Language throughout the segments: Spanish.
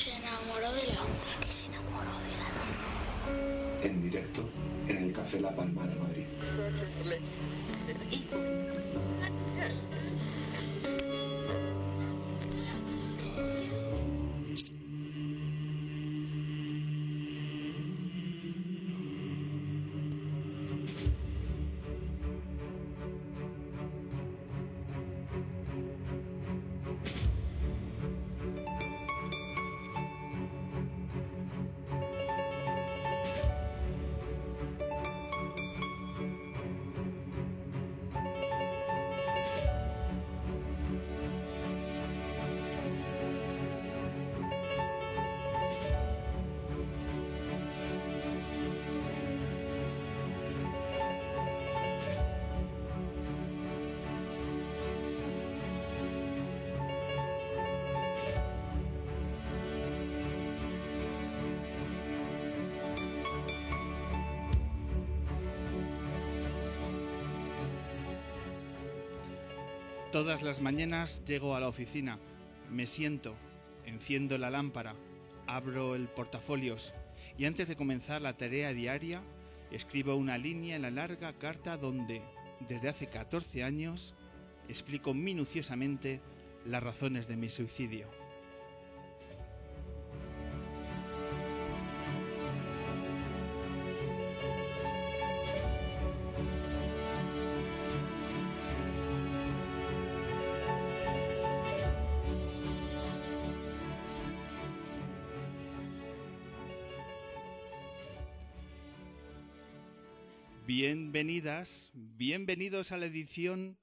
que se enamoró de la hombre que se enamoró de la luna. En directo en el Café La Palma de Madrid. Todas las mañanas llego a la oficina, me siento, enciendo la lámpara, abro el portafolios y antes de comenzar la tarea diaria, escribo una línea en la larga carta donde, desde hace 14 años, explico minuciosamente las razones de mi suicidio. Bienvenidas, bienvenidos a la edición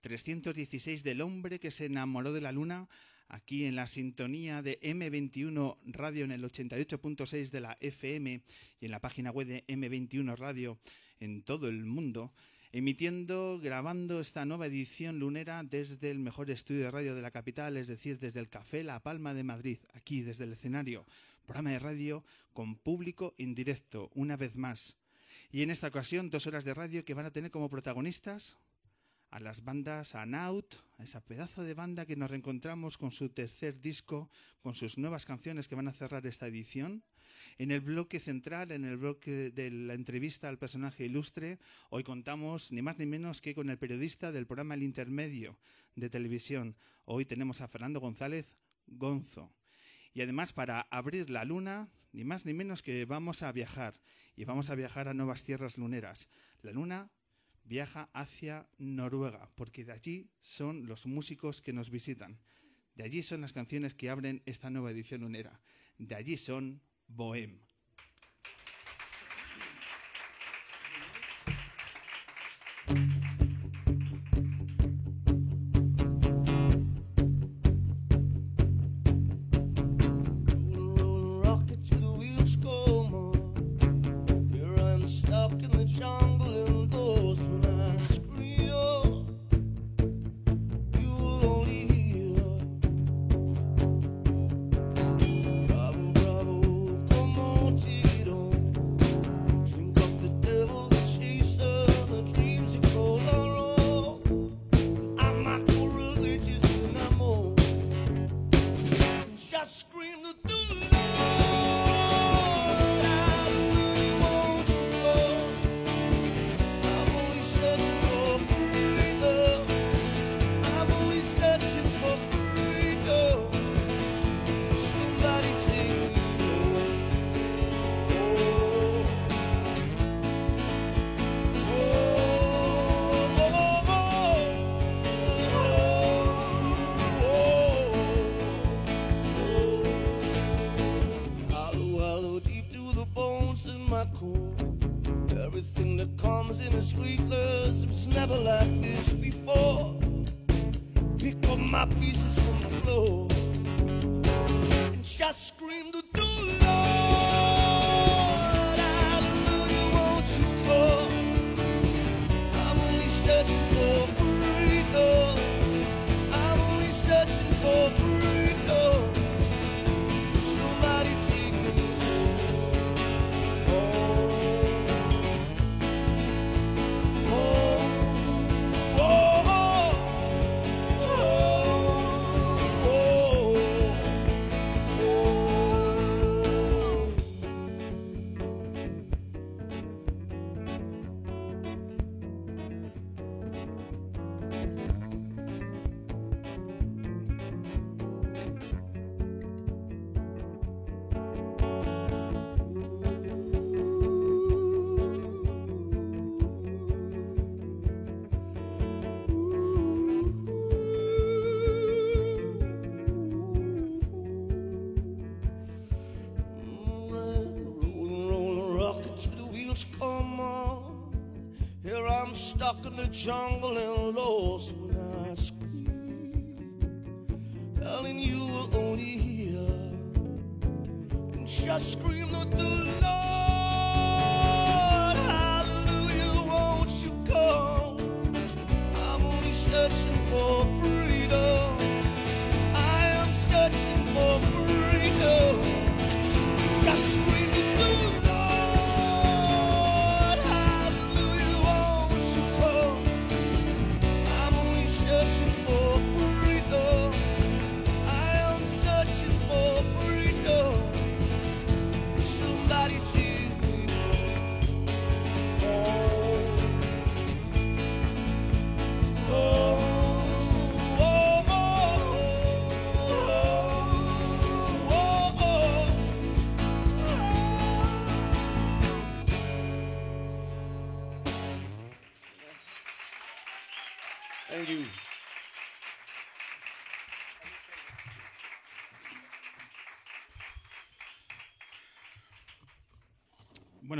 316 del hombre que se enamoró de la luna, aquí en la sintonía de M21 Radio en el 88.6 de la FM y en la página web de M21 Radio en todo el mundo, emitiendo, grabando esta nueva edición lunera desde el mejor estudio de radio de la capital, es decir, desde el Café La Palma de Madrid, aquí desde el escenario, programa de radio con público en directo, una vez más y en esta ocasión, dos horas de radio que van a tener como protagonistas a las bandas, a Naut, a esa pedazo de banda que nos reencontramos con su tercer disco, con sus nuevas canciones que van a cerrar esta edición. En el bloque central, en el bloque de la entrevista al personaje ilustre, hoy contamos ni más ni menos que con el periodista del programa El Intermedio de televisión. Hoy tenemos a Fernando González Gonzo. Y además, para abrir la luna, ni más ni menos que vamos a viajar y vamos a viajar a nuevas tierras luneras. La luna viaja hacia Noruega, porque de allí son los músicos que nos visitan. De allí son las canciones que abren esta nueva edición lunera. De allí son Bohem. Jungle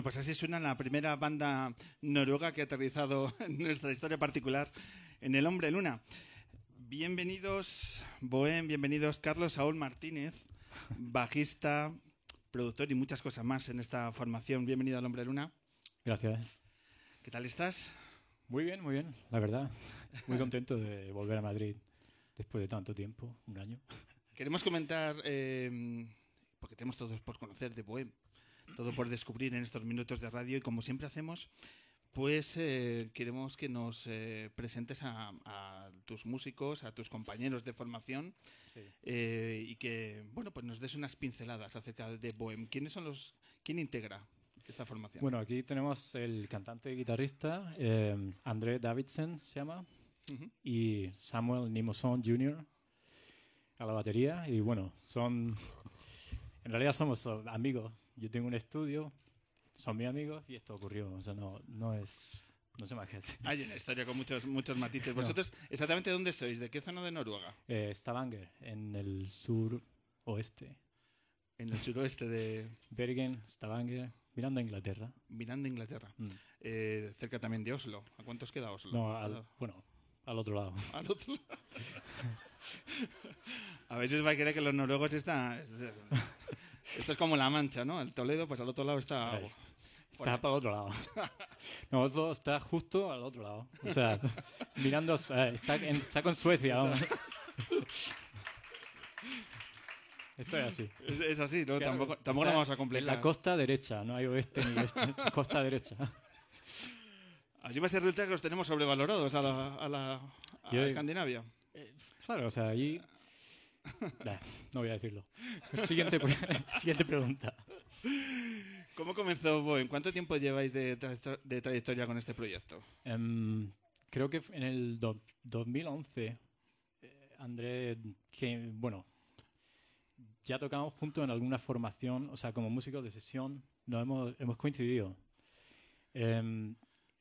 pues así suena la primera banda noruega que ha aterrizado en nuestra historia particular en El Hombre Luna. Bienvenidos, Bohem, bienvenidos Carlos Saúl Martínez, bajista, productor y muchas cosas más en esta formación. Bienvenido al Hombre Luna. Gracias. ¿Qué tal estás? Muy bien, muy bien, la verdad. Muy contento de volver a Madrid después de tanto tiempo, un año. Queremos comentar, eh, porque tenemos todos por conocer de Bohem, todo por descubrir en estos minutos de radio y como siempre hacemos, pues eh, queremos que nos eh, presentes a, a tus músicos, a tus compañeros de formación eh, y que, bueno, pues nos des unas pinceladas acerca de Bohem. ¿Quiénes son los, quién integra esta formación? Bueno, aquí tenemos el cantante y guitarrista, eh, André Davidson se llama, y Samuel Nimoson Jr. a la batería. Y bueno, son. En realidad somos amigos. Yo tengo un estudio, son mis amigos y esto ocurrió. O sea, no, no es. No qué decir. Hay una historia con muchos, muchos matices. No. ¿Vosotros exactamente dónde sois? ¿De qué zona de Noruega? Eh, Stavanger, en el sur oeste. En el suroeste de Bergen, Stavanger, mirando a Inglaterra. Miranda, Inglaterra. Mm. Eh, cerca también de Oslo. ¿A cuántos queda Oslo? No, Al bueno, al otro lado. Al otro lado. A veces va a creer que los noruegos están... Esto es como La Mancha, ¿no? El Toledo, pues al otro lado está... Está para el otro lado. No, Oslo está justo al otro lado. O sea, mirando, eh, está, en- está con Suecia. vamos. Esto es así. Es, es así, ¿no? Claro, tampoco tampoco lo vamos a En complicar. la costa derecha, no hay oeste ni este. Costa derecha. Así va a ser resulta que los tenemos sobrevalorados a la, a la a Yo- Escandinavia. Claro, o sea, allí. Nah, no voy a decirlo. Siguiente, pre- siguiente pregunta. ¿Cómo comenzó Bohem? ¿Cuánto tiempo lleváis de, tra- de trayectoria con este proyecto? Em, creo que en el do- 2011, eh, André, que bueno, ya tocamos juntos en alguna formación, o sea, como músicos de sesión, nos hemos, hemos coincidido. Em,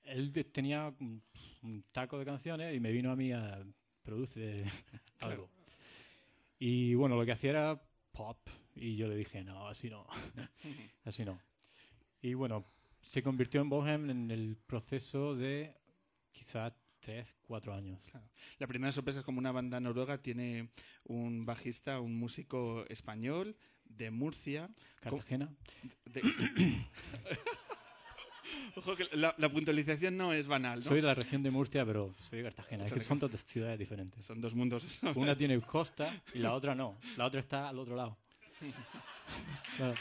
él tenía un, un taco de canciones y me vino a mí a produce algo. Y bueno, lo que hacía era pop y yo le dije, no, así no, así no. Y bueno, se convirtió en Bohem en el proceso de quizá tres, cuatro años. La primera sorpresa es como una banda noruega tiene un bajista, un músico español de Murcia. Cartagena. de- Ojo que la, la puntualización no es banal, ¿no? Soy de la región de Murcia, pero soy de Cartagena. Es que son dos ciudades diferentes. Son dos mundos. Una tiene costa y la otra no. La otra está al otro lado. Claro.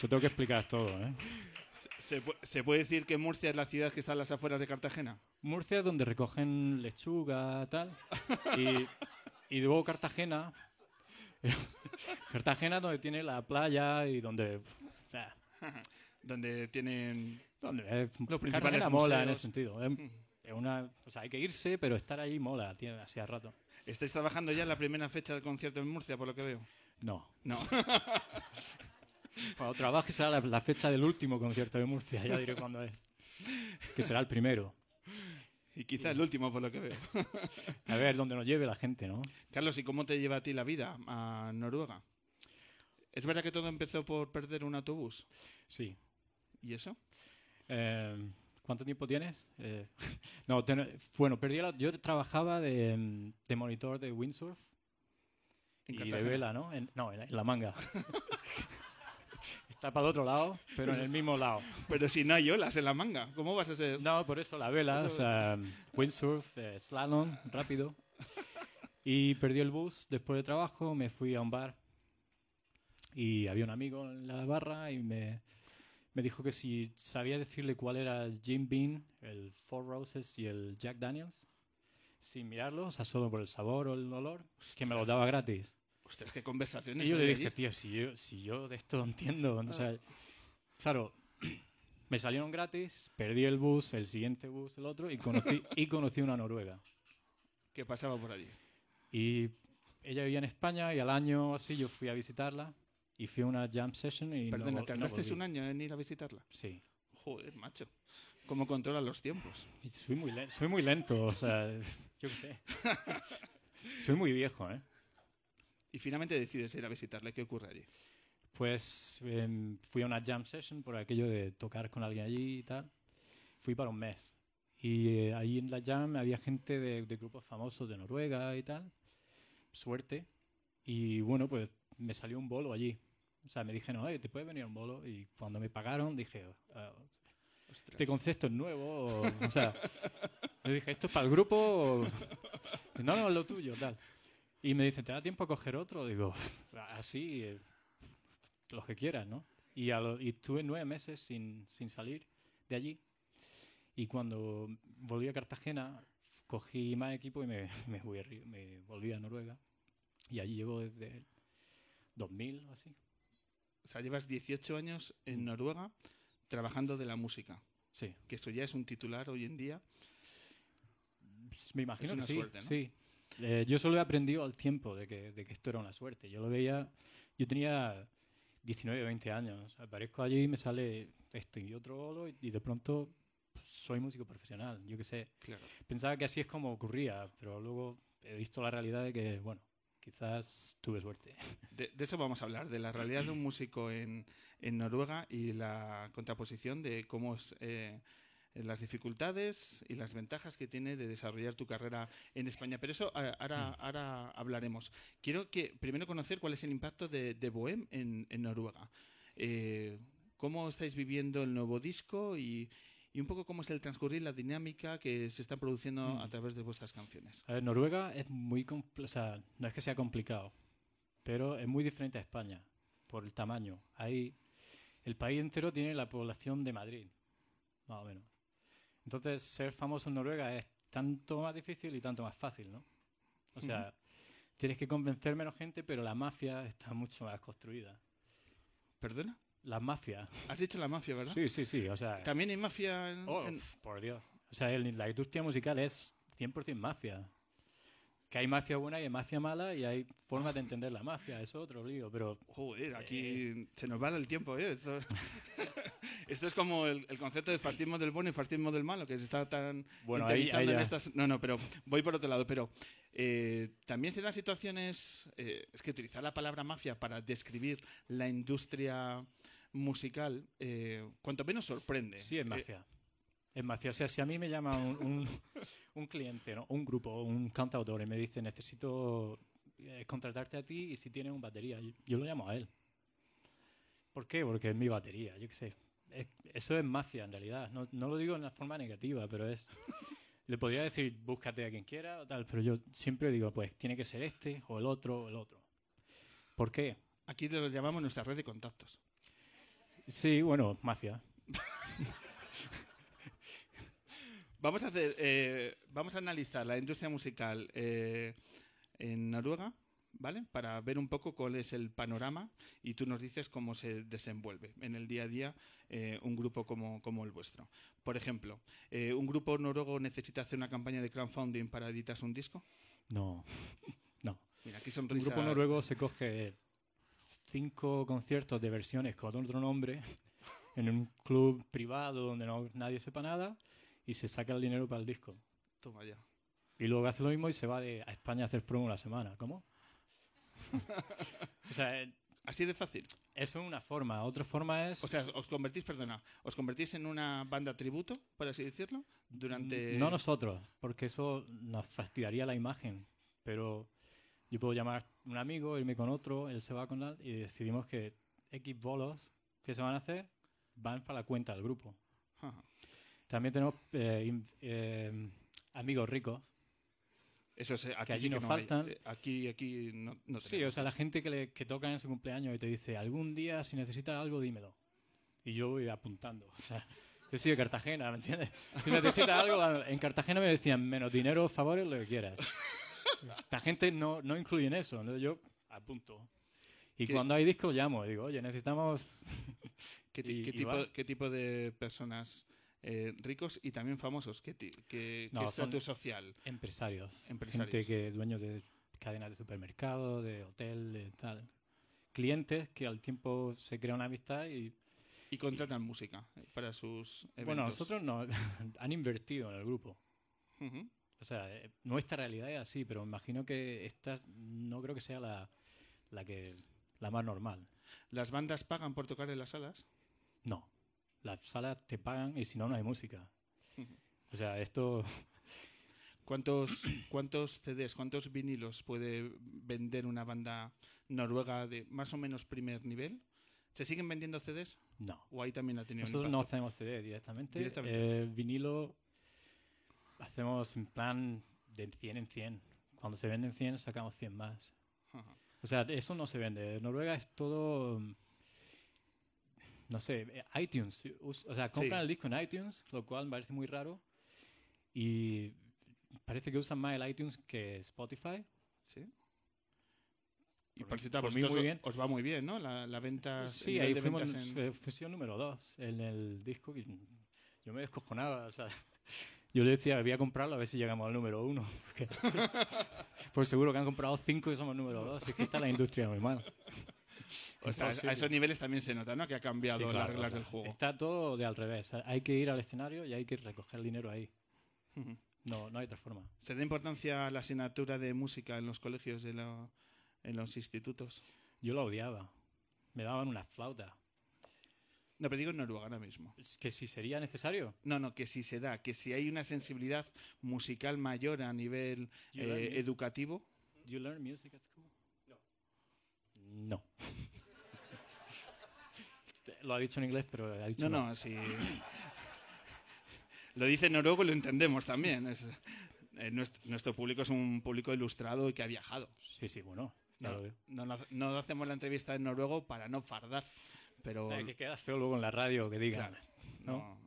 Yo tengo que explicar todo, ¿eh? ¿Se, se puede decir que Murcia es la ciudad que está a las afueras de Cartagena? Murcia es donde recogen lechuga, tal. Y, y luego Cartagena. Cartagena donde tiene la playa y donde. o sea, Donde tienen... donde es, Los principales Cartagena mola en ese sentido. Es, es una, o sea, hay que irse, pero estar ahí mola, tiene así a rato. ¿Estáis trabajando ya en la primera fecha del concierto en Murcia, por lo que veo? No. No. Cuando trabaje será la, la fecha del último concierto de Murcia, ya diré cuándo es. Que será el primero. y quizá el último, por lo que veo. A ver dónde nos lleve la gente, ¿no? Carlos, ¿y cómo te lleva a ti la vida a Noruega? ¿Es verdad que todo empezó por perder un autobús? Sí. ¿Y eso? Eh, ¿Cuánto tiempo tienes? Eh, no, ten- bueno, perdí la- yo trabajaba de, de monitor de windsurf En y de vela, ¿no? En- no, en, la- en la manga. Está para el otro lado, pero en el mismo lado. Pero si no hay olas en la manga, ¿cómo vas a ser? No, por eso la vela, o sea, windsurf, eh, slalom, rápido. Y perdí el bus después de trabajo, me fui a un bar y había un amigo en la barra y me, me dijo que si sabía decirle cuál era el Jim Beam, el Four Roses y el Jack Daniels, sin mirarlo, o sea, solo por el sabor o el olor, que me lo daba gratis. Ostras, qué conversaciones. Y yo le dije, allí. tío, si yo, si yo de esto entiendo, o sea, claro, me salieron gratis, perdí el bus, el siguiente bus, el otro, y conocí, y conocí una noruega. ¿Qué pasaba por allí? Y ella vivía en España y al año así yo fui a visitarla y fui a una jam session y no Perdona, no ¿tardaste volví. un año en ir a visitarla? Sí. Joder, macho. ¿Cómo controla los tiempos? Soy muy, le- soy muy lento, o sea, yo qué sé. soy muy viejo, ¿eh? Y finalmente decides ir a visitarle. ¿Qué ocurre allí? Pues em, fui a una jam session por aquello de tocar con alguien allí y tal. Fui para un mes. Y eh, ahí en la jam había gente de, de grupos famosos de Noruega y tal. Suerte. Y bueno, pues me salió un bolo allí. O sea, me dijeron, oye, ¿te puede venir un bolo? Y cuando me pagaron dije, "Ah, Ostras. ¿este concepto es nuevo? O, o sea, le dije, ¿esto es para el grupo? o-?" No, no, es lo tuyo, tal. Y me dice, ¿te da tiempo a coger otro? Digo, así, eh, los que quieras, ¿no? Y, a lo- y estuve nueve meses sin, sin salir de allí. Y cuando volví a Cartagena, cogí más equipo y me, me, fui me volví a Noruega. Y allí llevo desde 2000 o así. O sea, llevas 18 años en Mm. Noruega trabajando de la música. Sí. Que eso ya es un titular hoy en día. Me imagino Es una que sí. suerte, ¿no? sí. Eh, yo solo he aprendido al tiempo de que, de que esto era una suerte. Yo lo veía, yo tenía 19 o 20 años. Aparezco allí y me sale esto y otro bolo y, y de pronto pues, soy músico profesional. Yo qué sé. Claro. Pensaba que así es como ocurría, pero luego he visto la realidad de que, bueno, quizás tuve suerte. De, de eso vamos a hablar, de la realidad de un músico en, en Noruega y la contraposición de cómo es, eh, las dificultades y las ventajas que tiene de desarrollar tu carrera en España. Pero eso a- ahora, ahora hablaremos. Quiero que primero conocer cuál es el impacto de, de Bohem en, en Noruega. Eh, ¿Cómo estáis viviendo el nuevo disco y, y un poco cómo es el transcurrir, la dinámica que se está produciendo Mm. a través de vuestras canciones? A ver, Noruega es muy o sea, no es que sea complicado, pero es muy diferente a España por el tamaño. Hay el país entero tiene la población de Madrid, más o menos. Entonces, ser famoso en Noruega es tanto más difícil y tanto más fácil, ¿no? O sea, tienes que convencer menos gente, pero la mafia está mucho más construida. ¿Perdona? La mafia. Has dicho la mafia, ¿verdad? Sí, sí, sí. O sea, ¿También hay mafia en- Oh, en, por Dios. O sea, el- la industria musical es 100% mafia. Que hay mafia buena y hay mafia mala y hay formas de entender la mafia. Eso es otro lío, pero... Joder, aquí se nos va el tiempo, ¿eh? Esto, esto es como el, el concepto de fascismo del bueno y fascismo del malo, que se está tan Bueno, ahí, interiorizando ahí en estas... No, no, pero voy por otro lado. Pero eh, también se dan situaciones... eh, es que utilizar la palabra mafia para describir la industria musical, eh, cuanto menos sorprende. Sí, es Eh, mafia. Es mafia. O sea, si a mí me llama un, un, un cliente, ¿no? un grupo, un cantautor y me dice necesito eh, contratarte a ti y si tienes un batería, yo, yo lo llamo a él. ¿Por qué? Porque es mi batería, yo qué sé. Es- eso es mafia en realidad. No, no lo digo en la forma negativa, pero es... Le podría decir, búscate a quien quiera o tal, pero yo siempre digo, pues tiene que ser este o el otro o el otro. ¿Por qué? Aquí lo llamamos nuestra red de contactos. Sí, bueno, mafia. Vamos a hacer, eh, vamos a analizar la industria musical eh, en Noruega, ¿vale? Para ver un poco cuál es el panorama y tú nos dices cómo se desenvuelve en el día a día eh, un grupo como, como el vuestro. Por ejemplo, eh, ¿un grupo noruego necesita hacer una campaña de crowdfunding para editarse un disco? No, no. Mira, aquí Un grupo noruego se coge cinco conciertos de versiones con otro nombre en un club privado donde no, nadie sepa nada y se saca el dinero para el disco. Toma ya. Y luego hace lo mismo y se va de, a España a hacer promo una semana. ¿Cómo? o sea, eh, Así de fácil. Eso es una forma. Otra forma es... O sea, os convertís, perdona, os convertís en una banda tributo, por así decirlo, durante... No nosotros, porque eso nos fastidiaría la imagen. Pero yo puedo llamar a un amigo, irme con otro, él se va con él y decidimos que X bolos que se van a hacer van para la cuenta del grupo. Ajá. También tenemos eh, in- eh, amigos ricos. Eso es, aquí allí sí que nos no hay. faltan. Eh, Aquí, aquí no, no Sí, o sea, la gente que, le, que toca en su cumpleaños y te dice, algún día si necesitas algo, dímelo. Y yo voy apuntando. O sea, yo soy de Cartagena, ¿me entiendes? Si necesitas algo, en Cartagena me decían, menos dinero, favores, lo que quieras. La gente no, no incluye en eso, entonces yo apunto. Y ¿Qué- cuando hay discos llamo y digo, oye, necesitamos... ¿Qué, y- qué y tipo, qué tipo de personas eh, ricos y también famosos? ¿Qué, qué, No, estatus social? Empresarios. Empresarios. Gente que dueños de cadenas de supermercado, de hotel, de tal. Clientes que al tiempo se crea una amistad y Y contratan música eh, para sus eventos. Bueno, nosotros no, han invertido en el grupo. Ujú. O sea, eh, nuestra realidad es así, pero me imagino que esta no creo que sea la, la que la más normal. ¿Las bandas pagan por tocar en las salas? No. Las salas te pagan y si no, no hay música. O sea, esto ¿Cuántos, ¿Cuántos CDs, cuántos vinilos puede vender una banda noruega de más o menos primer nivel? ¿Se siguen vendiendo CDs? no. ¿O ahí también ha tenido un Nosotros no hacemos CD directamente. Directamente. Eh, vinilo hacemos en plan de 100 en 100. Cuando se venden 100, sacamos 100 más. O sea, eso no se vende. En Noruega es todo. mm, No sé, iTunes. O sea, compran Sí. el disco en iTunes, lo cual me parece muy raro. Y parece que usan más el iTunes que Spotify. ¿Sí? Y Por a por mí vosotros muy bien. os va muy bien, ¿no? La, la venta. Sí, ahí de fuimos en- eh, fusión número 2 en el disco. yo me descojonaba. O sea, yo le decía, voy a comprarlo a ver si llegamos al número 1. Porque, pues seguro que han comprado 5 y somos número 2. Es que está la industria muy mal. O sea, a esos niveles también se nota, ¿no? Que ha cambiado Sí, las reglas claro. del juego. Está todo de al revés. Hay que ir al escenario y hay que recoger el dinero ahí. No, no hay otra forma. ¿Se da importancia a la asignatura de música en los colegios, de la- en los institutos? Yo lo odiaba. Me daban una flauta. No, pero digo en Noruega ahora mismo. Que si sería necesario. No, no, que si se da, que si hay una sensibilidad musical mayor a nivel eh, educativo. You learn music at school? No. No. lo ha dicho en inglés, pero ha dicho No, no, sí. lo dice en noruego y lo entendemos también. Es- eh, nuestro, nuestro público es un público ilustrado y que ha viajado. Sí, sí, bueno. No, lo veo. no, no- no hacemos la entrevista en noruego para no fardar, pero... Eh, que queda feo luego en la radio que digan. Claro, no.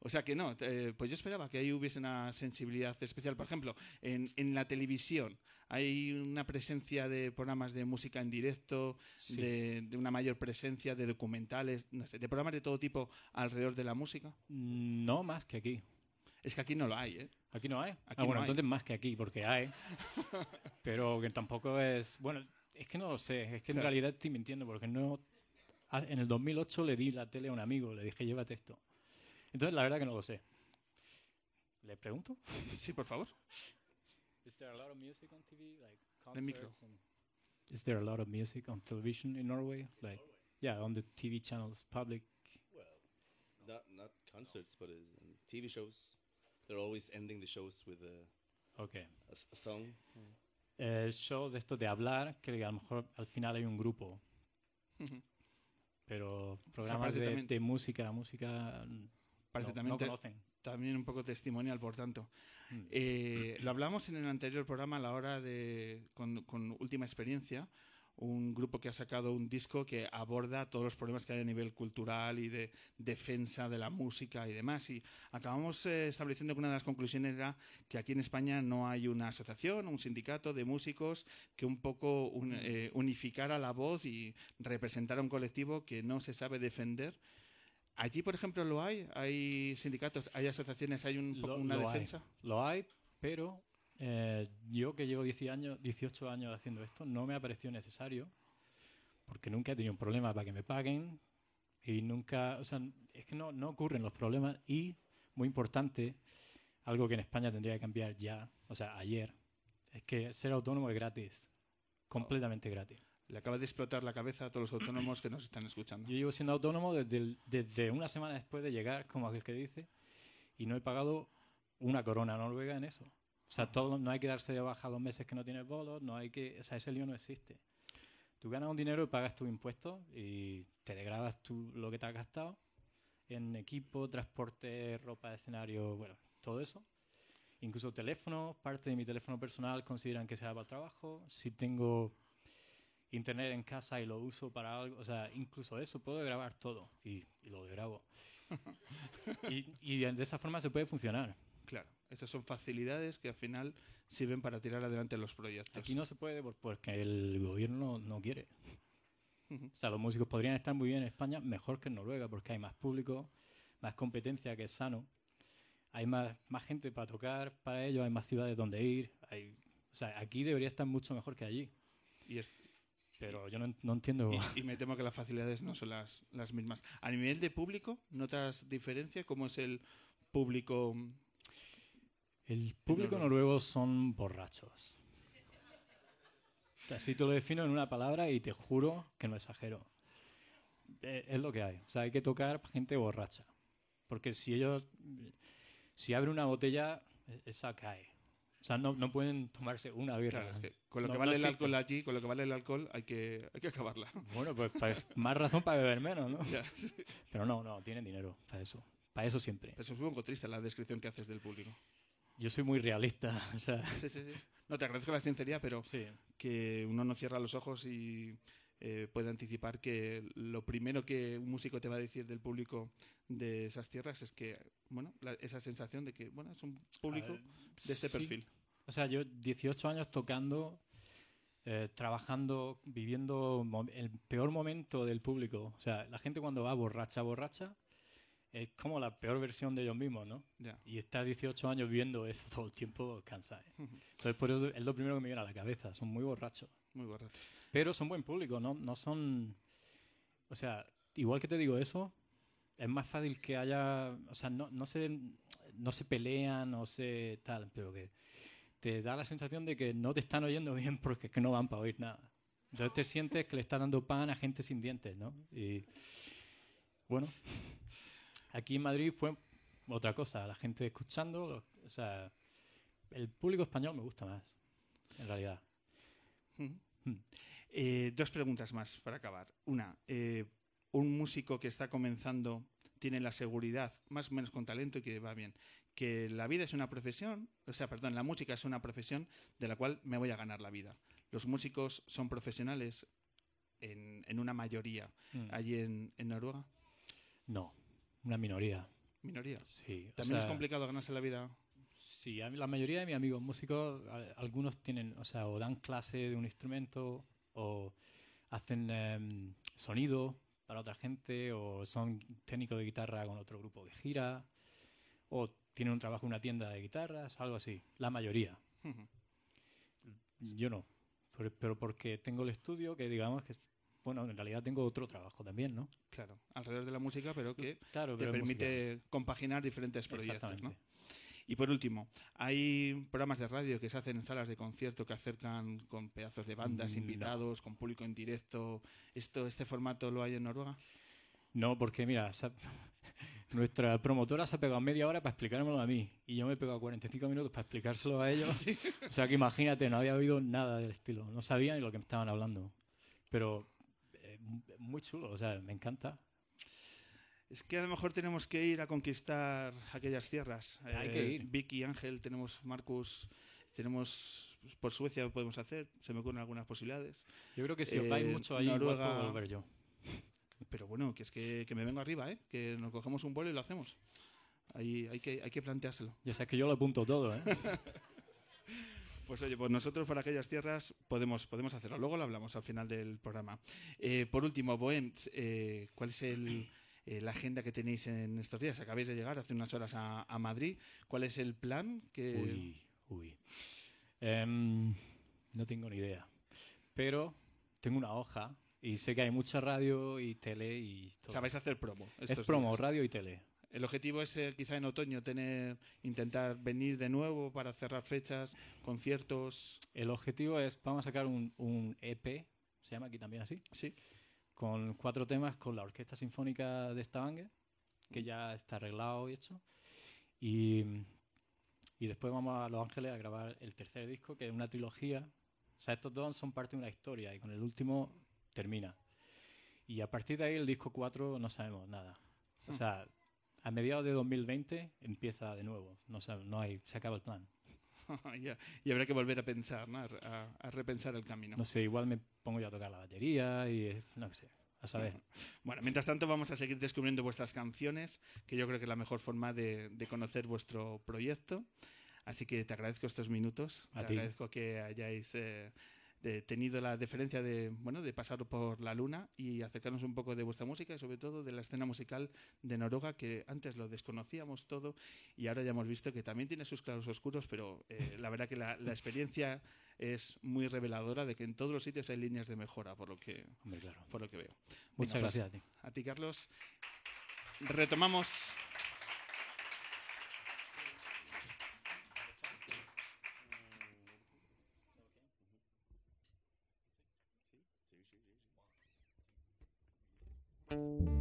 o sea que no, eh, pues yo esperaba que ahí hubiese una sensibilidad especial. Por ejemplo, en, en la televisión hay una presencia de programas de música en directo, Sí. de, de una mayor presencia de documentales, no sé, de programas de todo tipo alrededor de la música. No más que aquí. Es que aquí no lo hay, ¿eh? Aquí no hay. Aquí ah, bueno, no hay. entonces más que aquí, porque hay. pero que tampoco es. Bueno, es que no lo sé. Es que en Claro. realidad estoy mintiendo, porque no. En el 2008 le di la tele a un amigo, le dije, llévate esto. Entonces, la verdad que no lo sé. ¿Le pregunto? Sí, por favor. Is there a lot of music on TV, like concerts and- Is there a lot of music on television in Norway? Like, yeah, on the TV channels, public. Not not concerts, but uh, TV shows. They're always ending the shows with a, Okay. a, a song. Eh, shows de esto de hablar, que a lo mejor al final hay un grupo, Ujú. Pero programas de, también- de música, música Parece no, también no te- conocen. también un poco testimonial, por tanto. Mm. Eh, lo hablamos en el anterior programa a la hora de, con, con Última Experiencia, un grupo que ha sacado un disco que aborda todos los problemas que hay a nivel cultural y de defensa de la música y demás. Y acabamos eh, estableciendo que una de las conclusiones era que aquí en España no hay una asociación, un sindicato de músicos que un poco un- eh, unificara la voz y representara un colectivo que no se sabe defender. Allí, por ejemplo, lo hay. Hay sindicatos, hay asociaciones, hay un Lo- una lo hay. defensa. Lo hay, pero eh, yo que llevo 10 años, 18 años haciendo esto, no me ha parecido necesario, porque nunca he tenido un problema para que me paguen y nunca, o sea, es que no, no ocurren los problemas y, muy importante, algo que en España tendría que cambiar ya, o sea, ayer, es que ser autónomo es gratis, completamente gratis. Le acaba de explotar la cabeza a todos los autónomos que nos están escuchando. Yo llevo siendo autónomo desde, el- desde una semana después de llegar, como aquel que dice, y no he pagado una corona noruega en eso. O sea, todo, no hay que darse de baja los meses que no tienes bolos, no hay que, o sea, ese lío no existe. Tú ganas un dinero y pagas tus impuestos y te degrabas tú lo que te has gastado en equipo, transporte, ropa de escenario, bueno, todo eso. Incluso teléfono, parte de mi teléfono personal consideran que sea para el trabajo. Si tengo internet en casa y lo uso para algo, o sea, incluso eso, puedo grabar todo y, y lo grabo. y, y de esa forma se puede funcionar. Claro, estas son facilidades que al final sirven para tirar adelante los proyectos. Aquí no se puede por- porque el gobierno no quiere. O sea, los músicos podrían estar muy bien en España, mejor que en Noruega, porque hay más público, más competencia, que es sano. Hay más, más gente para tocar para ellos, hay más ciudades donde ir. Hay, o sea, aquí debería estar mucho mejor que allí. Y, es- Pero yo no, no entiendo. y- y me temo que las facilidades no son las, las mismas. A nivel de público, ¿notas diferencia? ¿Cómo es el público? El público Noruega. noruego son borrachos. Así te lo defino en una palabra y te juro que no exagero. Eh, Es lo que hay. O sea, hay que tocar gente borracha. Porque si ellos. Si abre una botella, esa cae. O sea, no, no pueden tomarse una birra. Claro, es que con lo No- que no vale el existe. alcohol allí, con lo que vale el alcohol, hay que, hay que acabarla. Bueno, pues, pues más razón para beber menos, ¿no? Ya, sí. Pero no, no, tienen dinero para eso. Para eso siempre. Pero es un poco triste la descripción que haces del público. Yo soy muy realista. O sea, Sí, sí, sí. No, te agradezco la sinceridad, pero que uno no cierra los ojos y eh, puede anticipar que lo primero que un músico te va a decir del público de esas tierras es que, bueno, la- esa sensación de que, bueno, es un público ver, de este perfil. O sea, yo 18 años tocando, eh, trabajando, viviendo el peor momento del público. O sea, la gente cuando va borracha, borracha, es como la peor versión de ellos mismos, ¿no? Ya. Y estar 18 años viendo eso todo el tiempo cansa. ¿eh? Entonces, por eso es lo primero que me viene a la cabeza. Son muy borrachos. Muy borracho. Pero son buen público, ¿no? No son... O sea, igual que te digo eso, es más fácil que haya... O sea, no, no, se, no se pelean, no se tal, pero que te da la sensación de que no te están oyendo bien porque es que no van para oír nada. Entonces te sientes que le estás dando pan a gente sin dientes, ¿no? Y bueno, aquí en Madrid fue otra cosa, la gente escuchando, o sea, el público español me gusta más, en realidad. Ujú. Mm. Eh, dos preguntas más para acabar. Una, eh, un músico que está comenzando tiene la seguridad, más o menos con talento y que va bien, que la vida es una profesión, o sea, perdón, la música es una profesión de la cual me voy a ganar la vida. Los músicos son profesionales en, en una mayoría Mm. allí en, en Noruega. No, una minoría. Minoría. Sí, o También es complicado ganarse la vida. Sí, a mí- la mayoría de mis amigos músicos, a- algunos tienen, o sea, o dan clase de un instrumento, o hacen em, sonido para otra gente, o son técnicos de guitarra con otro grupo que gira, o tienen un trabajo en una tienda de guitarras, algo así. La mayoría. Yo no. Pero, pero porque tengo el estudio, que digamos que, bueno, en realidad tengo otro trabajo también, ¿no? Claro, alrededor de la música, pero que Claro, te pero música. permite compaginar diferentes proyectos. ¿no? Y por último, hay programas de radio que se hacen en salas de concierto que acercan con pedazos de bandas, Mm, no. invitados, con público en directo. ¿Esto, ¿Este formato lo hay en Noruega? No, porque mira, ha- nuestra promotora se ha pegado media hora para explicármelo a mí y yo me he pegado 45 minutos para explicárselo a ellos. O sea que imagínate, no había oído nada del estilo, no sabía ni lo que me estaban hablando. Pero muy chulo, o sea, me encanta. Es que a lo mejor tenemos que ir a conquistar aquellas tierras. Eh, Hay que ir. Vicky, Ángel, tenemos Marcus, tenemos pues, por Suecia lo podemos hacer. Se me ocurren algunas posibilidades. Yo creo que si os vais Eh, mucho ahí, igual Noruega- puedo volver yo. Pero bueno, que es que, que me vengo arriba, ¿eh? Que nos cogemos un vuelo y lo hacemos. Ahí hay que, hay que planteárselo. Ya sabes que yo lo apunto todo, ¿eh? Pues oye, pues nosotros por aquellas tierras podemos, podemos hacerlo. Luego lo hablamos al final del programa. Eh, por último, Bohem, eh, ¿cuál es el, eh, la agenda que tenéis en estos días? Acabáis de llegar hace unas horas a, a Madrid. ¿Cuál es el plan? Que... Uy, uy. Em, no tengo ni idea. Pero tengo una hoja y sé que hay mucha radio y tele y O todo. sea, vais a hacer promo. es promo, días. radio y tele. El objetivo es eh, quizá en otoño tener, intentar venir de nuevo para cerrar fechas, conciertos. El objetivo es, vamos a sacar un, un EP se llama aquí también así, Sí. con cuatro temas con la Orquesta Sinfónica de Stavanger, que ya está arreglado y hecho. Y, y después vamos a Los Ángeles a grabar el tercer disco, que es una trilogía. O sea, estos dos son parte de una historia y con el último termina. Y a partir de ahí, el disco 4 no sabemos nada. O sea, a mediados de 2020 empieza de nuevo. No, no hay, se acaba el plan. Ya, y habrá que volver a pensar, ¿no? a, a- repensar el camino. No sé, igual me pongo yo a tocar la batería y no sé, a saber. Bueno, mientras tanto vamos a seguir descubriendo vuestras canciones, que yo creo que es la mejor forma de, de conocer vuestro proyecto. Así que te agradezco estos minutos, A te ti. agradezco que hayáis eh, tenido la deferencia de, bueno, de pasar por la luna y acercarnos un poco de vuestra música y sobre todo de la escena musical de Noruega, que antes lo desconocíamos todo y ahora ya hemos visto que también tiene sus claros oscuros, pero eh, la verdad que la, la experiencia es muy reveladora de que en todos los sitios hay líneas de mejora, por lo que, Hombre, claro. por lo que veo. Muchas Venga, pues, gracias a ti. a ti, Carlos. Retomamos. Come,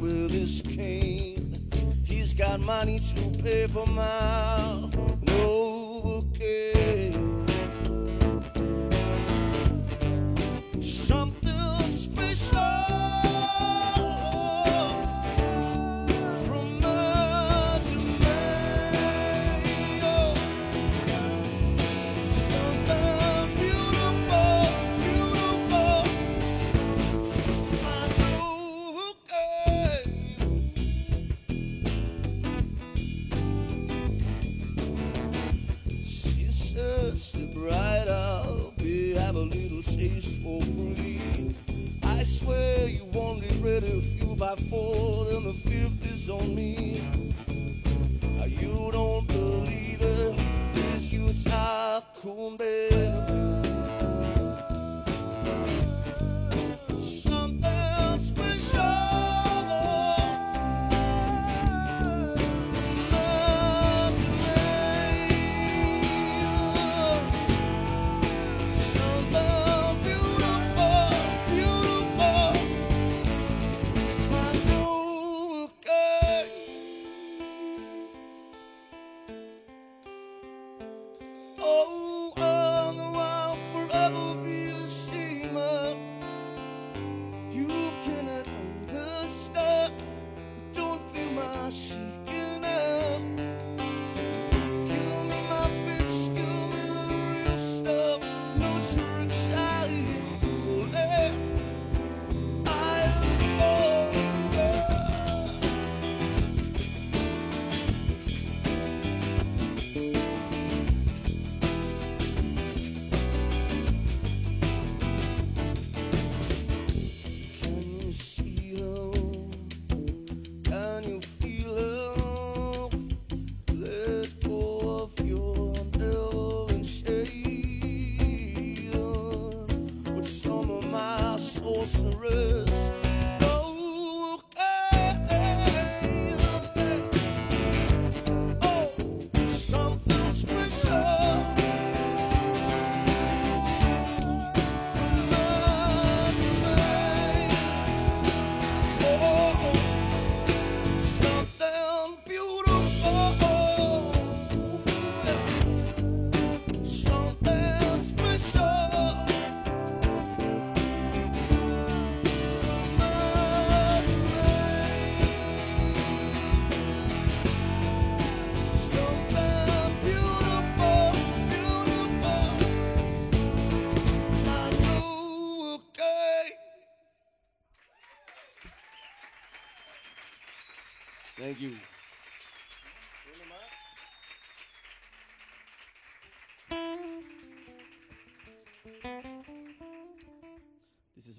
with his cane. He's got money to pay for my Novocaine.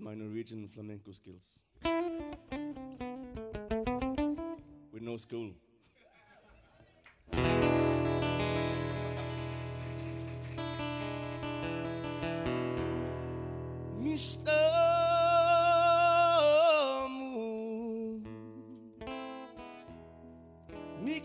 my Norwegian flamenco skills. With no school. Mistamo, me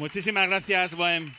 Muchísimas gracias, Bohem.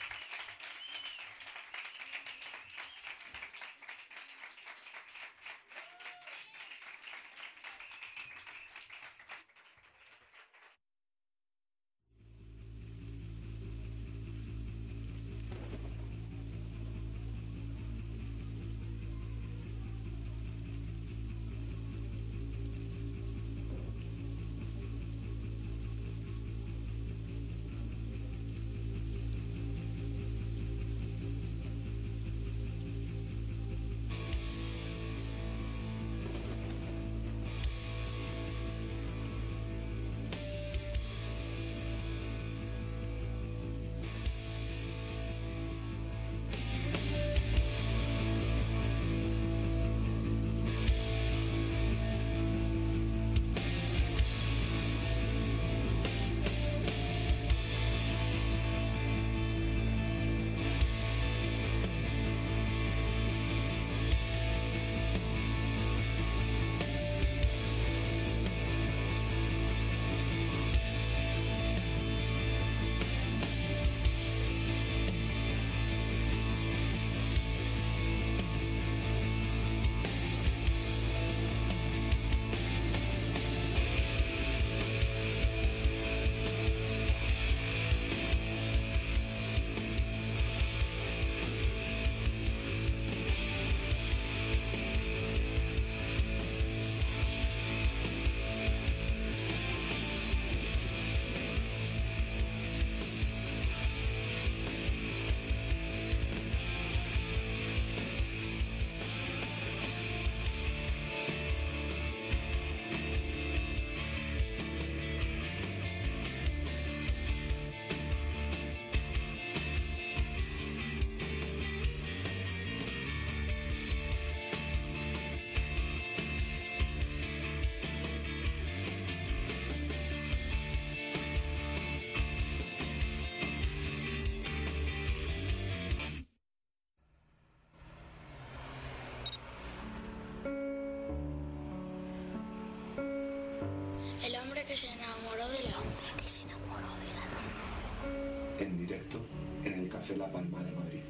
Que se enamoró de la hombre que se enamoró de la luna. En directo en el Café La Palma de Madrid.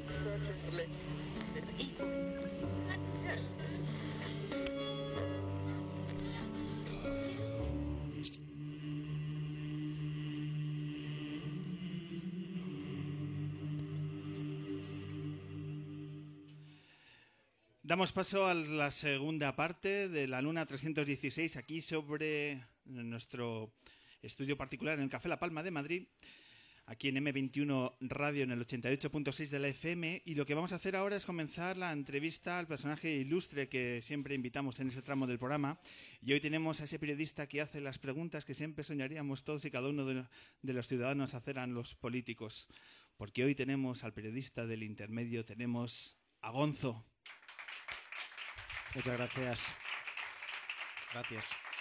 Damos paso a la segunda parte de la Luna 316 aquí sobre nuestro estudio particular en el Café La Palma de Madrid, aquí en M21 Radio en el 88.6 de la FM y lo que vamos a hacer ahora es comenzar la entrevista al personaje ilustre que siempre invitamos en ese tramo del programa y hoy tenemos a ese periodista que hace las preguntas que siempre soñaríamos todos y cada uno de los ciudadanos hacer a los políticos, porque hoy tenemos al periodista del intermedio, tenemos a Gonzo. Muchas gracias. Gracias.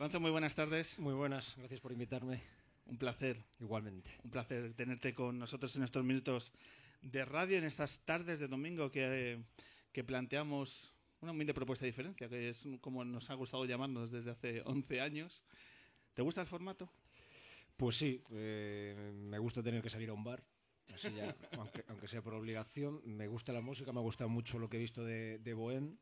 Gonzo, muy buenas tardes. Muy buenas, gracias por invitarme. Un placer, Igualmente. un placer tenerte con nosotros en estos minutos de radio, en estas tardes de domingo que, que planteamos una humilde propuesta de diferencia, que es como nos ha gustado llamarnos desde hace 11 años. ¿Te gusta el formato? Pues sí, eh, me gusta tener que salir a un bar, así ya, aunque, aunque sea por obligación. Me gusta la música, me ha gustado mucho lo que he visto de, de Bohem.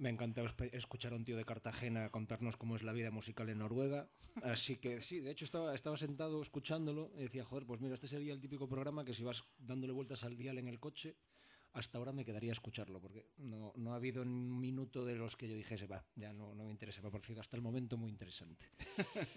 Me ha encantado escuchar a un tío de Cartagena contarnos cómo es la vida musical en Noruega. Así que sí, de hecho estaba, estaba sentado escuchándolo y decía, joder, pues mira, este sería el típico programa que si vas dándole vueltas al dial en el coche, hasta ahora me quedaría a escucharlo, porque no, no ha habido un minuto de los que yo dijese, va, ya no, no me interesa, me ha parecido hasta el momento muy interesante.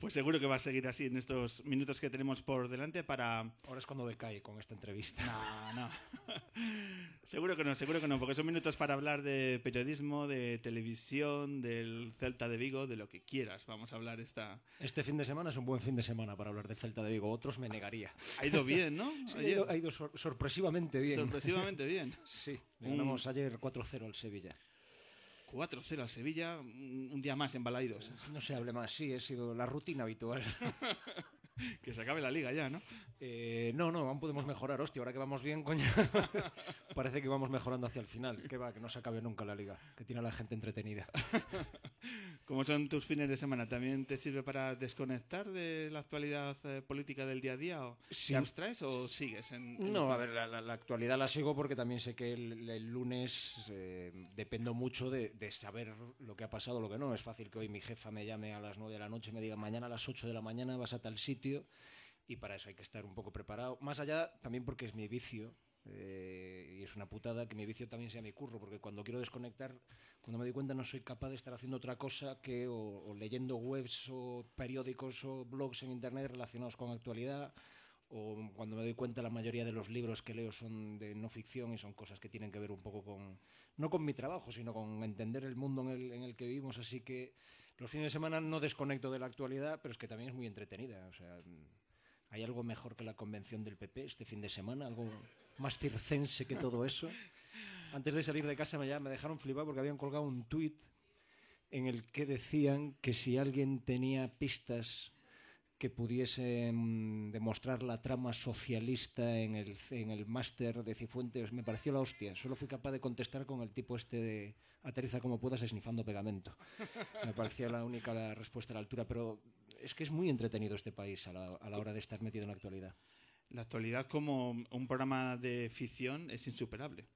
Pues seguro que va a seguir así en estos minutos que tenemos por delante para... Ahora es cuando decae con esta entrevista. No, no. seguro que no, seguro que no, porque son minutos para hablar de periodismo, de televisión, del Celta de Vigo, de lo que quieras. Vamos a hablar esta... Este fin de semana es un buen fin de semana para hablar de Celta de Vigo. Otros me negaría. Ha ido bien, ¿no? Sí, ha ido, ha ido sor- sorpresivamente bien. Sorpresivamente bien. Sí, le Un- ganamos ayer 4-0 al Sevilla. 4-0 al Sevilla, un un día más en Balaidos. No se hable más, sí, ha sido la rutina habitual. Que se acabe la liga ya, ¿no? Eh, no, no, aún podemos mejorar. Hostia, ahora que vamos bien, coño. Parece que vamos mejorando hacia el final. Que va, que no se acabe nunca la liga. Que tiene a la gente entretenida. ¿Cómo son tus fines de semana? ¿También te sirve para desconectar de la actualidad eh, política del día a día? ¿O Sí. ¿Te abstraes o sigues? En, en- No, a ver, la, la- la actualidad la sigo porque también sé que el, el lunes eh, dependo mucho de, de saber lo que ha pasado, lo que no. Es fácil que hoy mi jefa me llame a las 9 de la noche y me diga mañana a las 8 de la mañana vas a tal sitio y para eso hay que estar un poco preparado. Más allá también porque es mi vicio. eh, y es una putada que mi vicio también sea mi curro, porque cuando quiero desconectar, cuando me doy cuenta no soy capaz de estar haciendo otra cosa que o, leyendo webs o periódicos o blogs en internet relacionados con actualidad o cuando me doy cuenta la mayoría de los libros que leo son de no ficción y son cosas que tienen que ver un poco con, no con mi trabajo, sino con entender el mundo en el, en el que vivimos. Así que los fines de semana no desconecto de la actualidad, pero es que también es muy entretenida. O sea, ¿hay algo mejor que la convención del PP este fin de semana? ¿Algo más circense que todo eso? Antes de salir de casa me dejaron flipar porque habían colgado un tuit en el que decían que si alguien tenía pistas que pudiese mm, demostrar la trama socialista en el, en el máster de Cifuentes, me pareció la hostia. Solo fui capaz de contestar con el tipo este de aterriza como puedas esnifando pegamento. Me parecía la única la respuesta a la altura, pero es que es muy entretenido este país a la, a la hora de estar metido en la actualidad. La actualidad como un programa de ficción es insuperable.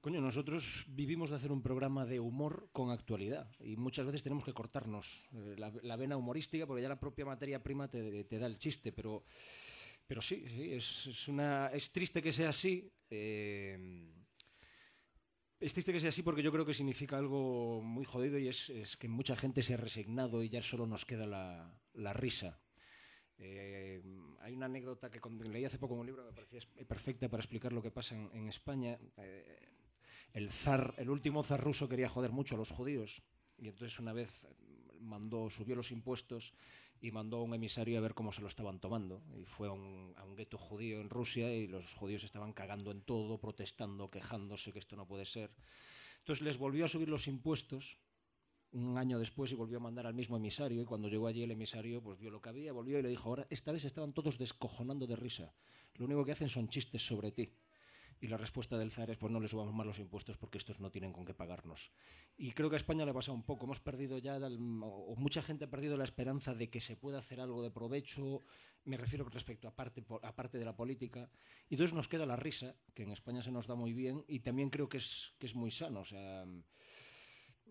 Coño, nosotros vivimos de hacer un programa de humor con actualidad y muchas veces tenemos que cortarnos la, vena humorística porque ya la propia materia prima te, te da el chiste, pero, pero sí, sí es, una, es triste que sea así. eh, es triste que sea así porque yo creo que significa algo muy jodido y es, que mucha gente se ha resignado y ya solo nos queda la, la risa. Eh, hay una anécdota que leí hace poco en un libro que me parecía perfecta para explicar lo que pasa en, en España. Eh, el zar, el último zar ruso quería joder mucho a los judíos y entonces una vez mandó, subió los impuestos y mandó a un emisario a ver cómo se lo estaban tomando. Y fue a un, a gueto judío en Rusia y los judíos estaban cagando en todo, protestando, quejándose que esto no puede ser. Entonces les volvió a subir los impuestos un año después y volvió a mandar al mismo emisario y cuando llegó allí el emisario pues vio lo que había, volvió y le dijo, ahora esta vez estaban todos descojonando de risa. Lo único que hacen son chistes sobre ti. Y la respuesta del zar es, pues no le subamos más los impuestos porque estos no tienen con qué pagarnos. Y creo que a España le pasa un poco. Hemos perdido ya, o mucha gente ha perdido la esperanza de que se pueda hacer algo de provecho, me refiero respecto a parte, a parte de la política. Y entonces nos queda la risa, que en España se nos da muy bien, y también creo que es, que es muy sano. O sea,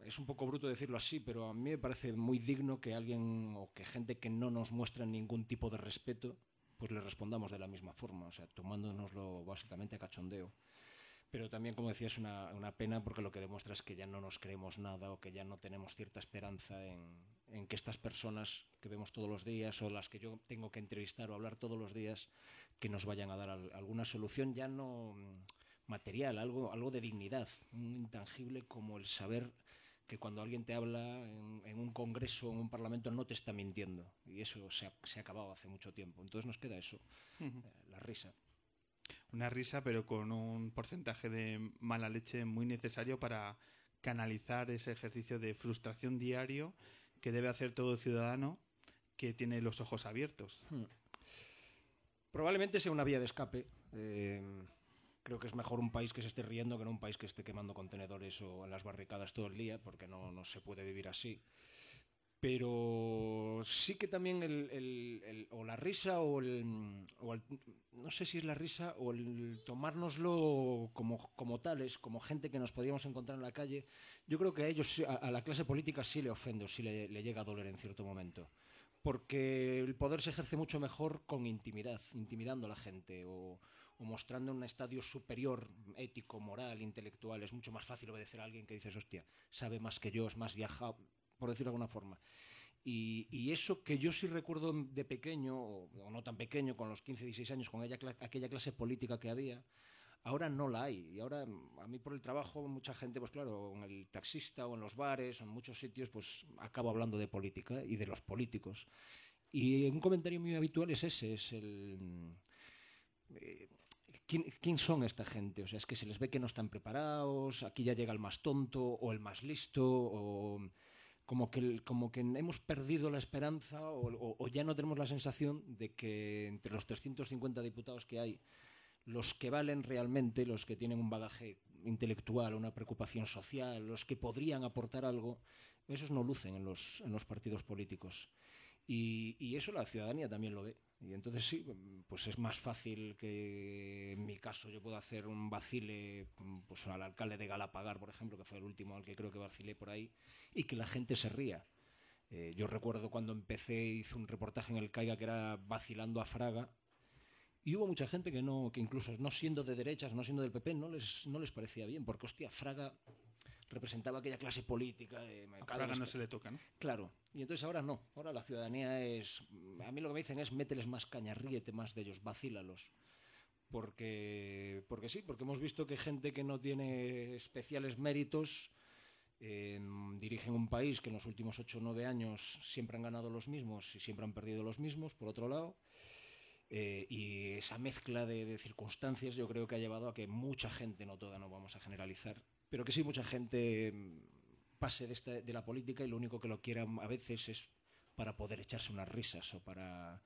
es un poco bruto decirlo así, pero a mí me parece muy digno que alguien o que gente que no nos muestra ningún tipo de respeto pues le respondamos de la misma forma, o sea, tomándonoslo básicamente a cachondeo. Pero también, como decía, es una, una, pena porque lo que demuestra es que ya no nos creemos nada o que ya no tenemos cierta esperanza en, en, que estas personas que vemos todos los días o las que yo tengo que entrevistar o hablar todos los días, que nos vayan a dar alguna solución ya no material, algo, algo de dignidad, un intangible como el saber que cuando alguien te habla en, un congreso, en un parlamento, no te está mintiendo. Y eso se ha, se ha acabado hace mucho tiempo. Entonces nos queda eso, eh, la risa. Una risa, pero con un porcentaje de mala leche muy necesario para canalizar ese ejercicio de frustración diario que debe hacer todo ciudadano que tiene los ojos abiertos. Hmm. Probablemente sea una vía de escape. Eh, creo que es mejor un país que se esté riendo que no un país que esté quemando contenedores o en las barricadas todo el día, porque no, no se puede vivir así. Pero sí que también el, el, o la risa o el, o el, No sé si es la risa o el tomárnoslo como, como tales, como gente que nos podíamos encontrar en la calle. Yo creo que a ellos, a, la clase política sí le ofende o sí le, le llega a doler en cierto momento porque el poder se ejerce mucho mejor con intimidad, intimidando a la gente o, o mostrando un estadio superior ético, moral, intelectual. Es mucho más fácil obedecer a alguien que dices, hostia, sabe más que yo, es más viajado, por decirlo de alguna forma. Y, eso que yo sí recuerdo de pequeño, o, no tan pequeño, con los 15, 16 años, con aquella, aquella clase política que había, ahora no la hay. Y ahora, a mí por el trabajo, mucha gente, pues claro, en el taxista o en los bares o en muchos sitios, pues acabo hablando de política y de los políticos. Y un comentario muy habitual es ese, es el... Eh, ¿quién, son esta gente? O sea, es que se les ve que no están preparados, aquí ya llega el más tonto o el más listo, o como que, como que hemos perdido la esperanza o, ya no tenemos la sensación de que entre los 350 diputados que hay, los que valen realmente, los que tienen un bagaje intelectual, una preocupación social, los que podrían aportar algo, esos no lucen en los, en los partidos políticos. Y, eso la ciudadanía también lo ve. Y entonces sí, pues es más fácil que en mi caso yo pueda hacer un vacile pues, al alcalde de Galapagar, por ejemplo, que fue el último al que creo que vacilé por ahí, y que la gente se ría. Eh, yo recuerdo cuando empecé, hice un reportaje en el Caiga que era vacilando a Fraga, y hubo mucha gente que no, que incluso no siendo de derechas, no siendo del PP, no les, no les parecía bien, porque hostia, Fraga representaba aquella clase política. De, a no se le toca, ¿no? Claro. Y entonces ahora no. Ahora la ciudadanía es. A mí lo que me dicen es mételes más caña, ríete más de ellos, vacílalos. Porque, porque sí, porque hemos visto que gente que no tiene especiales méritos eh, dirigen un país que en los últimos 8 o 9 años siempre han ganado los mismos y siempre han perdido los mismos, por otro lado. Eh, y esa mezcla de, de, circunstancias yo creo que ha llevado a que mucha gente, no toda, no vamos a generalizar, pero que sí mucha gente mm, pase de, de la política y lo único que lo quiera a veces es para poder echarse unas risas o para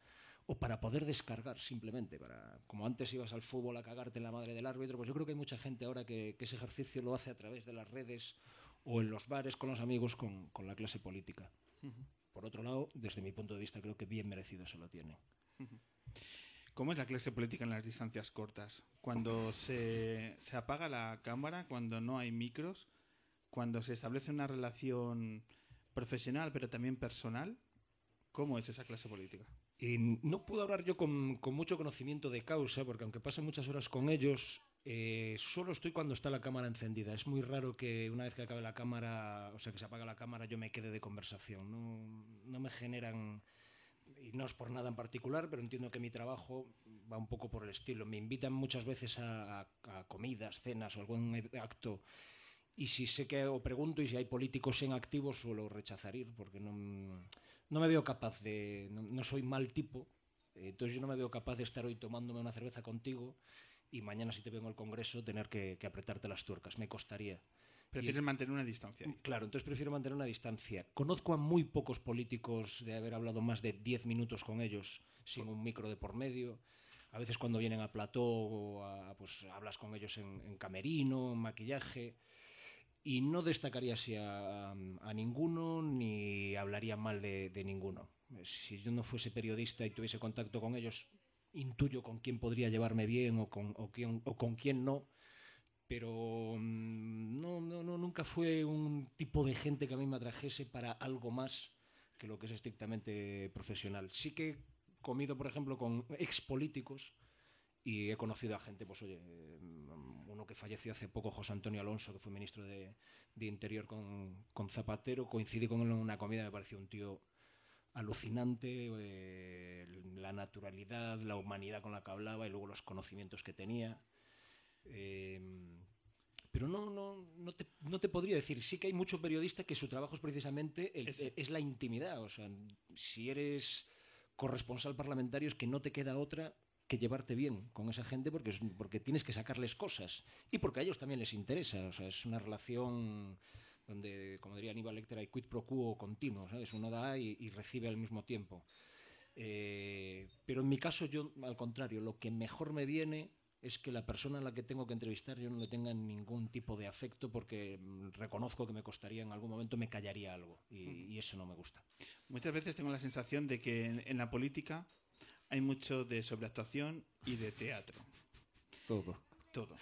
o para poder descargar simplemente para como antes ibas al fútbol a cagarte en la madre del árbitro pues yo creo que hay mucha gente ahora que, ese ejercicio lo hace a través de las redes o en los bares con los amigos con, con la clase política. Por otro lado desde mi punto de vista creo que bien merecido se lo tiene ¿Cómo es la clase política en las distancias cortas? Cuando se, se apaga la cámara, cuando no hay micros, cuando se establece una relación profesional pero también personal, ¿cómo es esa clase política? Y no puedo hablar yo con, con, mucho conocimiento de causa, porque aunque pase muchas horas con ellos, eh, solo estoy cuando está la cámara encendida. Es muy raro que una vez que acabe la cámara, o sea, que se apaga la cámara, yo me quede de conversación. No, no me generan y no es por nada en particular, pero entiendo que mi trabajo va un poco por el estilo. Me invitan muchas veces a, comidas, cenas o algún acto y si sé que o pregunto y si hay políticos en activo suelo rechazar ir porque no, no me veo capaz de no, soy mal tipo. Entonces yo no me veo capaz de estar hoy tomándome una cerveza contigo y mañana si te vengo al congreso tener que apretarte las tuercas. Me costaría Prefieres mantener una distancia. Claro, entonces prefiero mantener una distancia. Conozco a muy pocos políticos de haber hablado más de 10 minutos con ellos sin un micro de por medio. A veces cuando vienen a plató, a- pues hablas con ellos en, en camerino, en maquillaje, y no destacaría así a, a ninguno ni hablaría mal de, de ninguno. Si yo no fuese periodista y tuviese contacto con ellos, intuyo con quién podría llevarme bien o con, o quién- o con quién no, pero mm, no, no, no, nunca fue un tipo de gente que a mí me atrajese para algo más que lo que es estrictamente profesional. Sí que he comido, por ejemplo, con expolíticos y he conocido a gente, pues oye, mm, uno que falleció hace poco, José Antonio Alonso, que fue ministro de, de Interior con, con Zapatero, coincidí con él en una comida, me pareció un tío alucinante, eh, la naturalidad, la humanidad con la que hablaba y luego los conocimientos que tenía. Eh, pero no, no, no, te, no te podría decir. Sí que hay mucho periodista que su trabajo es precisamente el- Ese. es la intimidad. O sea, si eres corresponsal parlamentario es que no te queda otra que llevarte bien con esa gente porque, es- porque tienes que sacarles cosas y porque a ellos también les interesa. O sea, es una relación donde, como diría Aníbal Lecter, hay quid pro quo continuo. ¿sabes? Uno da y, y recibe al mismo tiempo. Eh, pero en mi caso, yo, al contrario, lo que mejor me viene es que la persona a la que tengo que entrevistar yo no le tenga ningún tipo de afecto porque mm, reconozco que me costaría en algún momento, me callaría algo y, y eso no me gusta. Muchas veces tengo la sensación de que en, en la política hay mucho de sobreactuación y de teatro. Todo. Todo.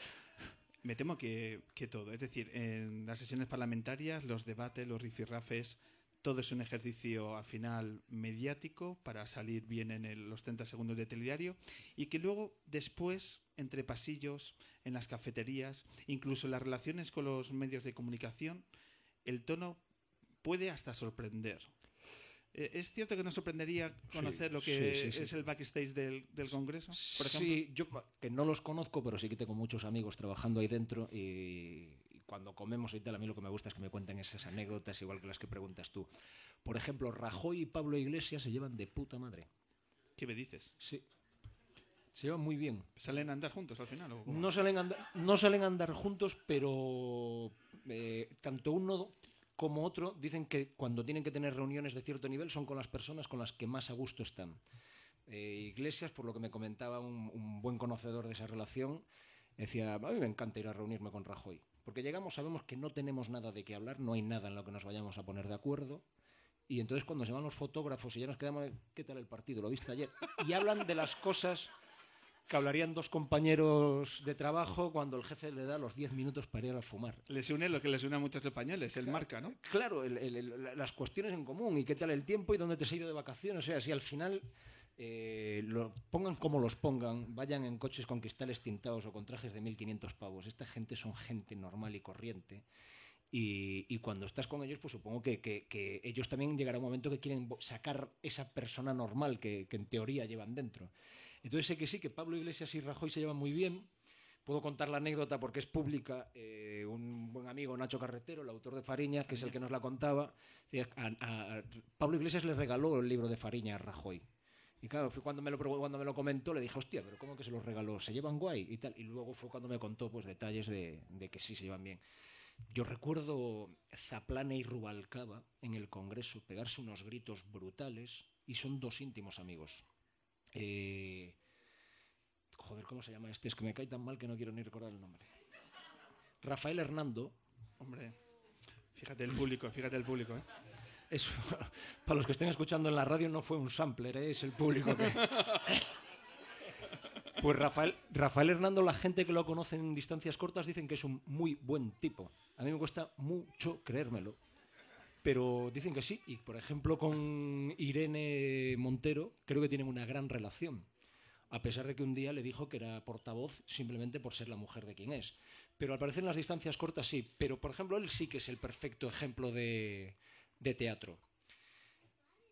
Me temo que, que todo. Es decir, en las sesiones parlamentarias, los debates, los rifirrafes, todo es un ejercicio al final mediático para salir bien en el- los 30 segundos de telediario y que luego después, entre pasillos, en las cafeterías, incluso en las relaciones con los medios de comunicación, el tono puede hasta sorprender. Eh, ¿Es cierto que nos sorprendería conocer lo que sí, sí, sí. es el backstage del, del Congreso? Por? Sí, yo que no los conozco, pero sí que tengo muchos amigos trabajando ahí dentro y, y cuando comemos y tal, a mí lo que me gusta es que me cuenten esas anécdotas, igual que las que preguntas tú. Por ejemplo, Rajoy y Pablo Iglesias se llevan de puta madre. ¿Qué me dices? Sí. Se llevan muy bien. ¿Salen a andar juntos al final? o? No salen, a andar, no salen a andar juntos, pero eh, tanto uno como otro dicen que cuando tienen que tener reuniones de cierto nivel son con las personas con las que más a gusto están. Eh, Iglesias, por lo que me comentaba un, un buen conocedor de esa relación, decía, a mí me encanta ir a reunirme con Rajoy, porque llegamos, sabemos que no tenemos nada de qué hablar, no hay nada en lo que nos vayamos a poner de acuerdo, y entonces cuando se van los fotógrafos y ya nos quedamos, ¿qué tal el partido? ¿Lo viste ayer? Y hablan de las cosas que hablarían dos compañeros de trabajo cuando el jefe le da los 10 minutos para ir a fumar. Les une lo que les une a muchos españoles, el marca, ¿no? Claro, el- el- el- la- las cuestiones en común y qué tal el tiempo y dónde te has ido de vacaciones. O sea, si al final eh, lo pongan como los pongan, vayan en coches con cristales tintados o con trajes de 1.500 pavos. Esta gente son gente normal y corriente. Y, y cuando estás con ellos, pues supongo que, que- que ellos también llegará un momento que quieren sacar esa persona normal que, que en teoría llevan dentro. Entonces sé que sí, que Pablo Iglesias y Rajoy se llevan muy bien. Puedo contar la anécdota porque es pública. Eh, un buen amigo, Nacho Carretero, el autor de Fariña, que es el que nos la contaba, a- a- Pablo Iglesias le regaló el libro de Fariña a Rajoy. Y claro, fue cuando me, lo, cuando me lo comentó, le dije, hostia, pero ¿cómo que se los regaló? ¿Se llevan guay? Y tal. Y luego fue cuando me contó pues detalles de, de que sí se llevan bien. Yo recuerdo Zaplana y Rubalcaba en el Congreso pegarse unos gritos brutales y son dos íntimos amigos. Eh, joder, ¿cómo se llama este? Es que me cae tan mal que no quiero ni recordar el nombre. Rafael Hernando, Hombre, fíjate el público, fíjate el público, ¿eh? es, para los que estén escuchando en la radio no fue un sampler, ¿eh? es el público que... Pues Rafael, Rafael Hernando, la gente que lo conoce en distancias cortas dicen que es un muy buen tipo. A mí me cuesta mucho creérmelo. Pero dicen que sí. Y por ejemplo con Irene Montero creo que tienen una gran relación. A pesar de que un día le dijo que era portavoz simplemente por ser la mujer de quien es. Pero al parecer en las distancias cortas sí. Pero por ejemplo él sí que es el perfecto ejemplo de, de teatro.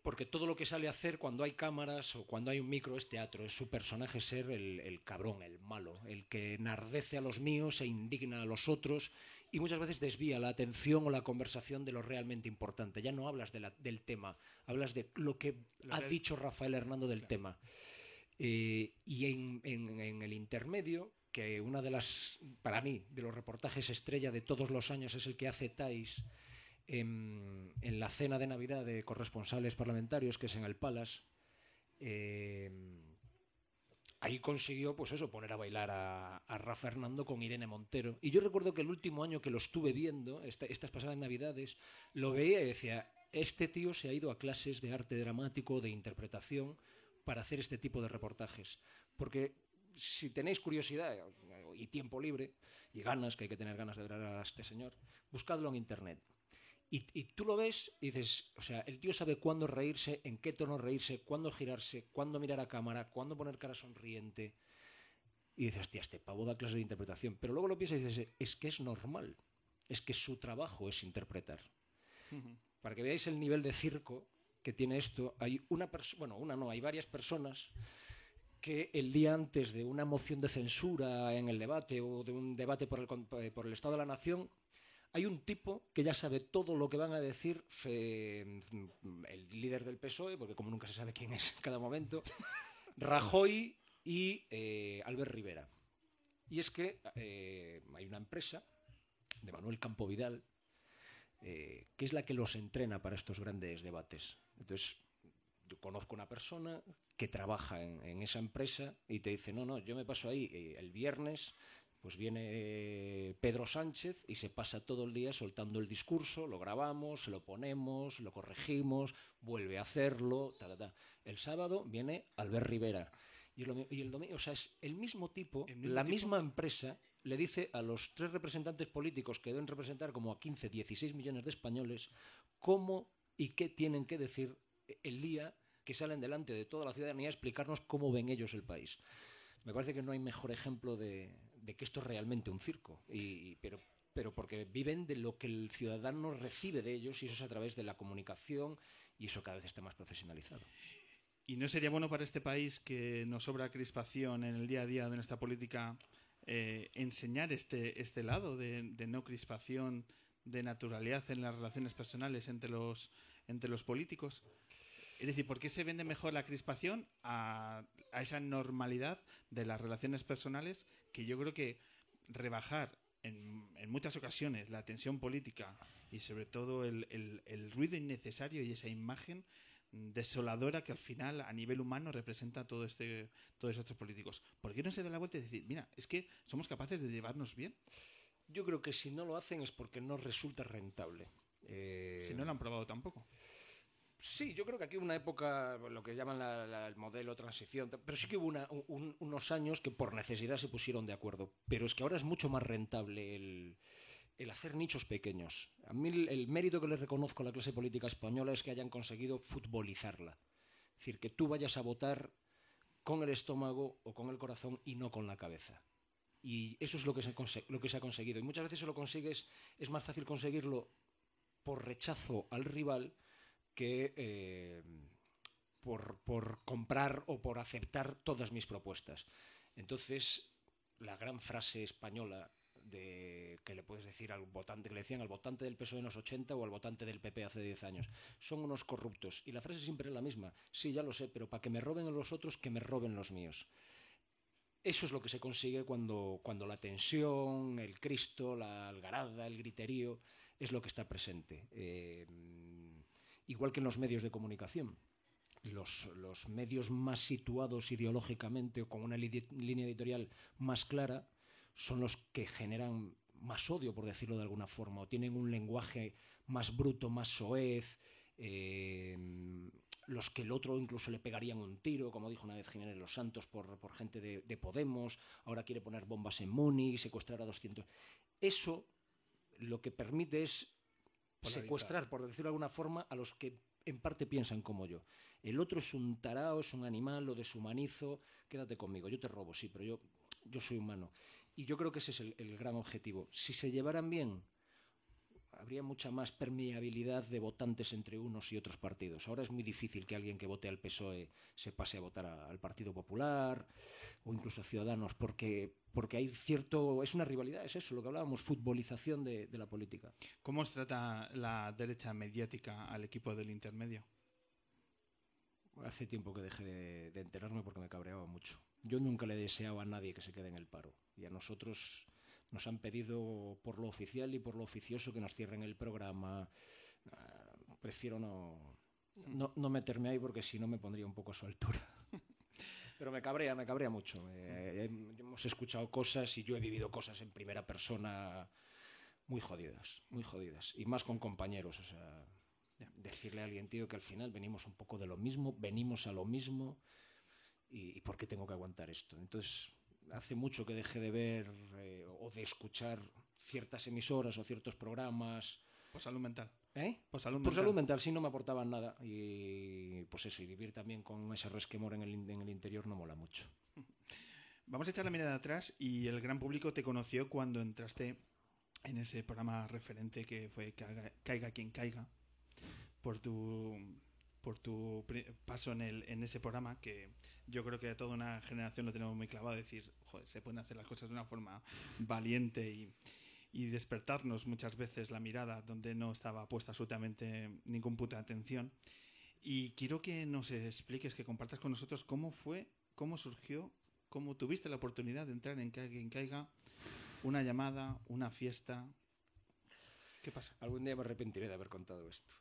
Porque todo lo que sale a hacer cuando hay cámaras o cuando hay un micro es teatro. Es su personaje ser el, el cabrón, el malo, el que enardece a los míos e indigna a los otros y muchas veces desvía la atención o la conversación de lo realmente importante. Ya no hablas de la- del tema, hablas de lo que Lo ha que- dicho Rafael Hernando del tema. Eh, y en, en- en el intermedio, que una de las, para mí, de los reportajes estrella de todos los años es el que hace Tais en, en la cena de Navidad de corresponsales parlamentarios, que es en el Palace. Eh, ahí consiguió, pues eso, poner a bailar a, a Rafa Fernando con Irene Montero. Y yo recuerdo que el último año que lo estuve viendo, esta- estas pasadas navidades, lo veía y decía, este tío se ha ido a clases de arte dramático, de interpretación, para hacer este tipo de reportajes. Porque si tenéis curiosidad eh, y tiempo libre, y ganas, que hay que tener ganas de ver a este señor, buscadlo en internet. Y, y tú lo ves y dices, o sea, el tío sabe cuándo reírse, en qué tono reírse, cuándo girarse, cuándo mirar a cámara, cuándo poner cara sonriente. Y dices, hostia, este pavo da clase de interpretación. Pero luego lo piensas y dices, es que es normal. Es que su trabajo es interpretar. Para que veáis el nivel de circo que tiene esto, hay una persona, bueno, una no, hay varias personas que el día antes de una moción de censura en el debate o de un debate por el, eh, por el Estado de la Nación, hay un tipo que ya sabe todo lo que van a decir fe- el líder del PSOE, porque como nunca se sabe quién es en cada momento, Rajoy y eh, Albert Rivera. Y es que eh, hay una empresa de Manuel Campo Vidal eh, que es la que los entrena para estos grandes debates. Entonces, yo conozco una persona que trabaja en, en esa empresa y te dice, no, no, yo me paso ahí eh, el viernes, pues viene eh, Pedro Sánchez y se pasa todo el día soltando el discurso, lo grabamos, lo ponemos, lo corregimos, vuelve a hacerlo, ta, ta, ta. El sábado viene Albert Rivera. Y el, domi- y el domingo, o sea, es el mismo tipo, El mismo la tipo. misma empresa le dice a los tres representantes políticos que deben representar como a 15, 16 millones de españoles cómo y qué tienen que decir el día que salen delante de toda la ciudadanía a explicarnos cómo ven ellos el país. Me parece que no hay mejor ejemplo de, de que esto es realmente un circo, pero, pero porque viven de lo que el ciudadano recibe de ellos y eso es a través de la comunicación y eso cada vez está más profesionalizado. ¿Y no sería bueno para este país que nos sobra crispación en el día a día de nuestra política eh, enseñar este, este lado de, de no crispación, de naturalidad en las relaciones personales entre los, entre los políticos? Es decir, ¿por qué se vende mejor la crispación a, a esa normalidad de las relaciones personales que yo creo que rebajar en, en muchas ocasiones la tensión política y sobre todo el, el- el ruido innecesario y esa imagen desoladora que al final a nivel humano representa todo este todos estos políticos. ¿Por qué no se da la vuelta y decir, mira, es que somos capaces de llevarnos bien? Yo creo que si no lo hacen es porque no resulta rentable. Eh, Si no lo han probado tampoco. Sí, yo creo que aquí hubo una época, lo que llaman la- la- el modelo transición, pero sí que hubo unos años que por necesidad se pusieron de acuerdo. Pero es que ahora es mucho más rentable el, hacer nichos pequeños. A mí el, mérito que le reconozco a la clase política española es que hayan conseguido futbolizarla. Es decir, que tú vayas a votar con el estómago o con el corazón y no con la cabeza. Y eso es lo que se, lo que se ha conseguido. Y muchas veces se lo consigues, es más fácil conseguirlo por rechazo al rival que eh, por, comprar o por aceptar todas mis propuestas. Entonces, la gran frase española de que le puedes decir al votante, que le decían al votante del PSOE en los 80 o al votante del PP hace 10 años, son unos corruptos. Y la frase siempre es la misma. Sí, ya lo sé, pero para que me roben a los otros, que me roben los míos. Eso es lo que se consigue cuando, cuando la tensión, el Cristo, la algarada, el griterío, es lo que está presente. Eh, igual que en los medios de comunicación. Los, medios más situados ideológicamente o con una línea editorial más clara son los que generan más odio, por decirlo de alguna forma, o tienen un lenguaje más bruto, más soez, eh, los que el otro incluso le pegarían un tiro, como dijo una vez Jiménez Los Santos, por, gente de, de Podemos, ahora quiere poner bombas en Múnich, secuestrar a 200. Eso lo que permite es. Secuestrar, por decirlo de alguna forma, a los que en parte piensan como yo. El otro es un tarao, es un animal, lo deshumanizo, quédate conmigo, yo te robo, sí, pero yo, yo soy humano. Y yo creo que ese es el, el gran objetivo. Si se llevaran bien, habría mucha más permeabilidad de votantes entre unos y otros partidos. Ahora es muy difícil que alguien que vote al PSOE se pase a votar a- al Partido Popular o incluso a Ciudadanos, porque, porque hay cierto. Es una rivalidad, es eso, lo que hablábamos, futbolización de, de la política. ¿Cómo os trata la derecha mediática al equipo del intermedio? Hace tiempo que dejé de, de enterarme porque me cabreaba mucho. Yo nunca le deseaba a nadie que se quede en el paro. Y a nosotros nos han pedido por lo oficial y por lo oficioso que nos cierren el programa. Ah, prefiero no, no, no meterme ahí porque si no me pondría un poco a su altura. Pero me cabrea, me cabrea mucho. Eh, hemos escuchado cosas y yo he vivido cosas en primera persona muy jodidas, muy jodidas. Y más con compañeros, o sea, decirle a alguien, tío, que al final venimos un poco de lo mismo, venimos a lo mismo, y, y ¿por qué tengo que aguantar esto? Entonces, hace mucho que dejé de ver eh, o de escuchar ciertas emisoras o ciertos programas. Por salud mental. ¿Eh? Por salud Por mental. salud mental sí no me aportaban nada. Y pues eso, y vivir también con ese resquemor en el, en el interior no mola mucho. Vamos a echar la mirada atrás y el gran público te conoció cuando entraste en ese programa referente que fue Caiga, Caiga quien caiga por tu por tu paso en, el, en ese programa que yo creo que a toda una generación lo tenemos muy clavado decir joder se pueden hacer las cosas de una forma valiente y, y despertarnos muchas veces la mirada donde no estaba puesta absolutamente ningún punto de atención y quiero que nos expliques que compartas con nosotros cómo fue cómo surgió cómo tuviste la oportunidad de entrar en Caiga quien caiga una llamada una fiesta ¿qué pasa? Algún día me arrepentiré de haber contado esto.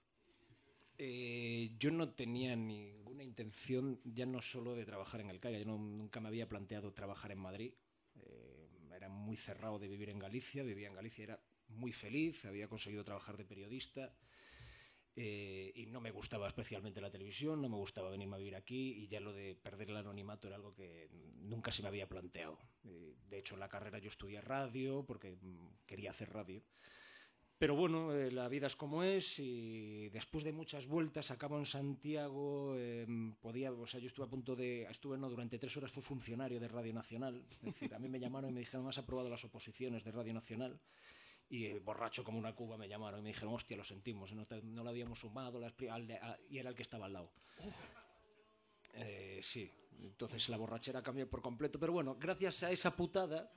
Eh, yo no tenía ninguna intención, ya no solo de trabajar en el CAIA, yo nunca me había planteado trabajar en Madrid. Eh, era muy cerrado de vivir en Galicia, vivía en Galicia, era muy feliz, había conseguido trabajar de periodista eh, y no me gustaba especialmente la televisión, no me gustaba venirme a vivir aquí y ya lo de perder el anonimato era algo que nunca se me había planteado. De hecho, en la carrera yo estudié radio porque mm, quería hacer radio. Pero bueno, eh, la vida es como es y después de muchas vueltas acabo en Santiago, eh, podía, o sea, yo estuve a punto de, estuve no, durante tres horas fui funcionario de Radio Nacional, es decir, a mí me llamaron y me dijeron, has aprobado las oposiciones de Radio Nacional y eh, borracho como una cuba me llamaron y me dijeron, hostia, lo sentimos, no, te- no lo habíamos sumado las al a- y era el que estaba al lado. Eh, sí, entonces la borrachera cambió por completo, pero bueno, gracias a esa putada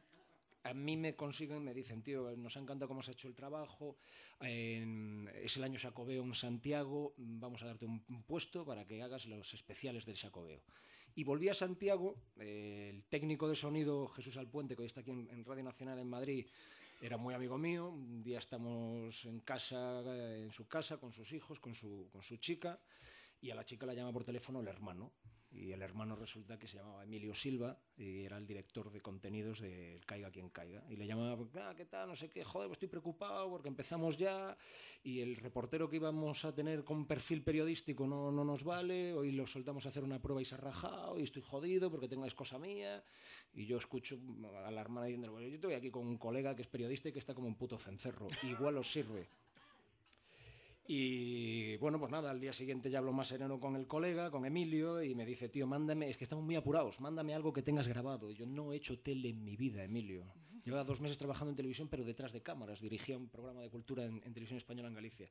a mí me consiguen, me dicen, tío, nos ha encantado cómo se ha hecho el trabajo, en- es el año Sacobeo en Santiago, vamos a darte un, un puesto para que hagas los especiales del Sacobeo. Y volví a Santiago, eh, el técnico de sonido Jesús Alpuente, que hoy está aquí en, en Radio Nacional en Madrid, era muy amigo mío, un día estamos en casa, eh, en su casa, con sus hijos, con su, con su chica, y a la chica la llama por teléfono el hermano. Y el hermano resulta que se llamaba Emilio Silva y era el director de contenidos del Caiga quien caiga. Y le llamaba, ah, ¿qué tal? No sé qué, joder, pues estoy preocupado porque empezamos ya y el reportero que íbamos a tener con perfil periodístico no, no nos vale. Hoy lo soltamos a hacer una prueba y se ha rajado y estoy jodido porque tengo es cosa mía. Y yo escucho a la hermana diciendo, bueno, yo estoy aquí con un colega que es periodista y que está como un puto cencerro. Igual os sirve. Y bueno, pues nada, al día siguiente ya hablo más sereno con el colega, con Emilio, y me dice, tío, mándame, es que estamos muy apurados, mándame algo que tengas grabado. Y yo no he hecho tele en mi vida, Emilio. Llevaba dos meses trabajando en televisión, pero detrás de cámaras. Dirigía un programa de cultura en, en televisión española en Galicia.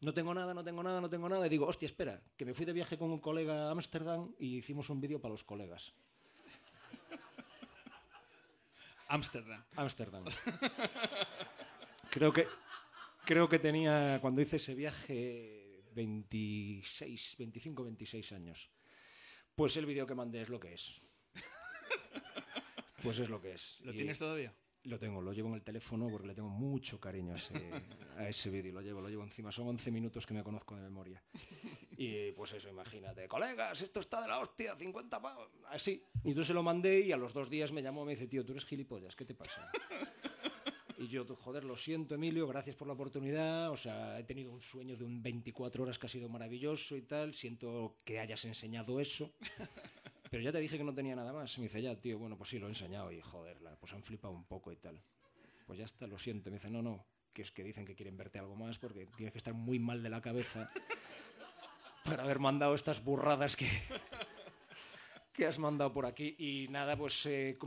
No tengo nada, no tengo nada, no tengo nada. Y digo, hostia, espera, que me fui de viaje con un colega a Ámsterdam y hicimos un vídeo para los colegas. Ámsterdam. Ámsterdam. Creo que, creo que tenía, cuando hice ese viaje, 26, 25, 26 años. Pues el vídeo que mandé es lo que es. Pues es lo que es. ¿Lo Y tienes todavía? Lo tengo, lo llevo en el teléfono porque le tengo mucho cariño a ese, a ese vídeo. Lo llevo, lo llevo encima. Son 11 minutos que me conozco de memoria. Y pues eso, imagínate, colegas, esto está de la hostia, 50 pavos. Así. Y entonces se lo mandé y a los dos días me llamó y me dice, tío, tú eres gilipollas, ¿qué te pasa? Y yo, joder, lo siento, Emilio, gracias por la oportunidad. O sea, he tenido un sueño de un 24 horas que ha sido maravilloso y tal. Siento que hayas enseñado eso. Pero ya te dije que no tenía nada más. Me dice, ya, tío, bueno, pues sí, lo he enseñado y joder, pues han flipado un poco y tal. Pues ya está, lo siento. Me dice, no, no, que es que dicen que quieren verte algo más porque tienes que estar muy mal de la cabeza para haber mandado estas burradas que, que has mandado por aquí. Y nada, pues eh,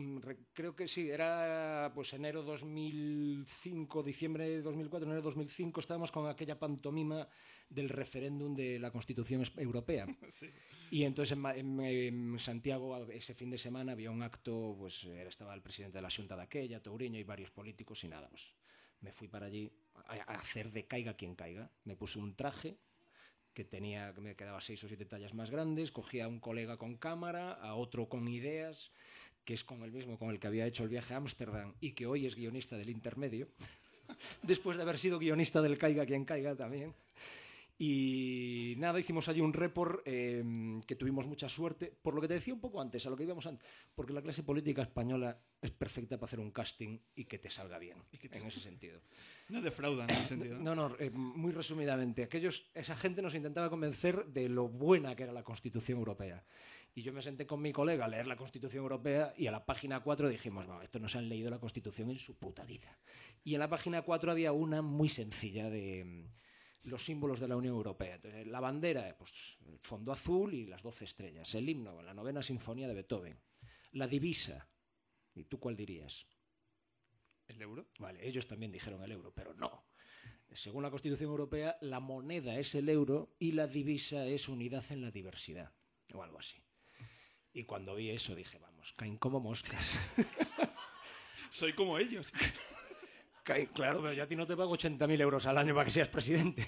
creo que sí, era pues enero 2005, diciembre de 2004, enero 2005, estábamos con aquella pantomima del referéndum de la Constitución Europea. Y entonces en, en- en Santiago ese fin de semana había un acto, pues estaba el presidente de la Junta de aquella, Touriño y varios políticos y nada, pues me fui para allí a, a hacer de caiga quien caiga. Me puse un traje que tenía que me quedaba seis o siete tallas más grandes, cogía a un colega con cámara, a otro con ideas, que es con el mismo con el que había hecho el viaje a Ámsterdam y que hoy es guionista del intermedio, después de haber sido guionista del Caiga quien caiga también. Y nada, hicimos allí un report eh, que tuvimos mucha suerte, por lo que te decía un poco antes, a lo que íbamos antes, porque la clase política española es perfecta para hacer un casting y que te salga bien, en ese sentido. No defraudan en ese sentido. No, no, eh, muy resumidamente, aquellos, esa gente nos intentaba convencer de lo buena que era la Constitución Europea. Y yo me senté con mi colega a leer la Constitución Europea y a la página 4 dijimos, bueno, estos no se han leído la Constitución en su puta vida. Y en la página 4 había una muy sencilla de mm, los símbolos de la Unión Europea. Entonces, la bandera, pues el fondo azul y las 12 estrellas. El himno, la novena sinfonía de Beethoven. La divisa. ¿Y tú cuál dirías? ¿El euro? Vale, ellos también dijeron el euro, pero no. Según la Constitución Europea, la moneda es el euro y la divisa es unidad en la diversidad, o algo así. Y cuando vi eso dije, vamos, caen como moscas. Soy como ellos. Claro, pero yo a ti no te pago 80.000 euros al año para que seas presidente.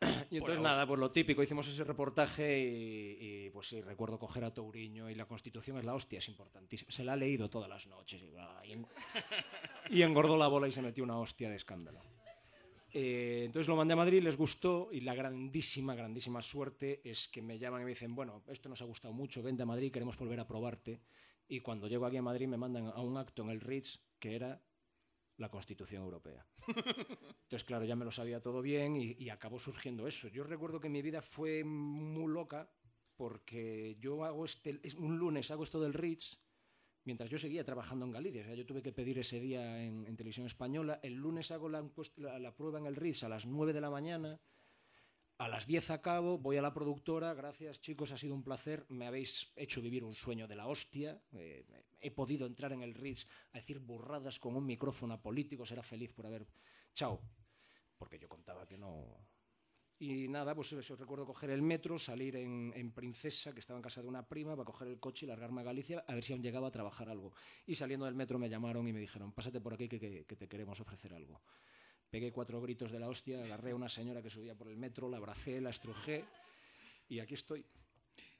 Y entonces nada, pues lo típico, hicimos ese reportaje y, y, pues sí, recuerdo coger a Touriño y la Constitución es la hostia, es importantísima. Se la ha leído todas las noches y, bla, y en- y engordó la bola y se metió una hostia de escándalo. Eh, entonces lo mandé a Madrid, les gustó y la grandísima, grandísima suerte es que me llaman y me dicen, bueno, esto nos ha gustado mucho, vente a Madrid, queremos volver a probarte. Y cuando llego aquí a Madrid me mandan a un acto en el Ritz que era la Constitución Europea. Entonces, claro, ya me lo sabía todo bien y, acabó surgiendo eso. Yo recuerdo que mi vida fue muy loca porque yo hago este, es- un lunes hago esto del Ritz mientras yo seguía trabajando en Galicia. O sea, yo tuve que pedir ese día en, televisión española. El lunes hago la, la, la prueba en el Ritz a las 9 de la mañana. A las 10 acabo, voy a la productora. Gracias, chicos, ha sido un placer. Me habéis hecho vivir un sueño de la hostia. Eh, he podido entrar en el Ritz a decir burradas con un micrófono a políticos. Era feliz por haber. Chao. Porque yo contaba que no. Y nada, pues eso, recuerdo coger el metro, salir en, Princesa, que estaba en casa de una prima, para coger el coche y largarme a Galicia a ver si aún llegaba a trabajar algo. Y saliendo del metro me llamaron y me dijeron, pásate por aquí que te queremos ofrecer algo. Pegué cuatro gritos de la hostia, agarré a una señora que subía por el metro, la abracé, la estrujé y aquí estoy.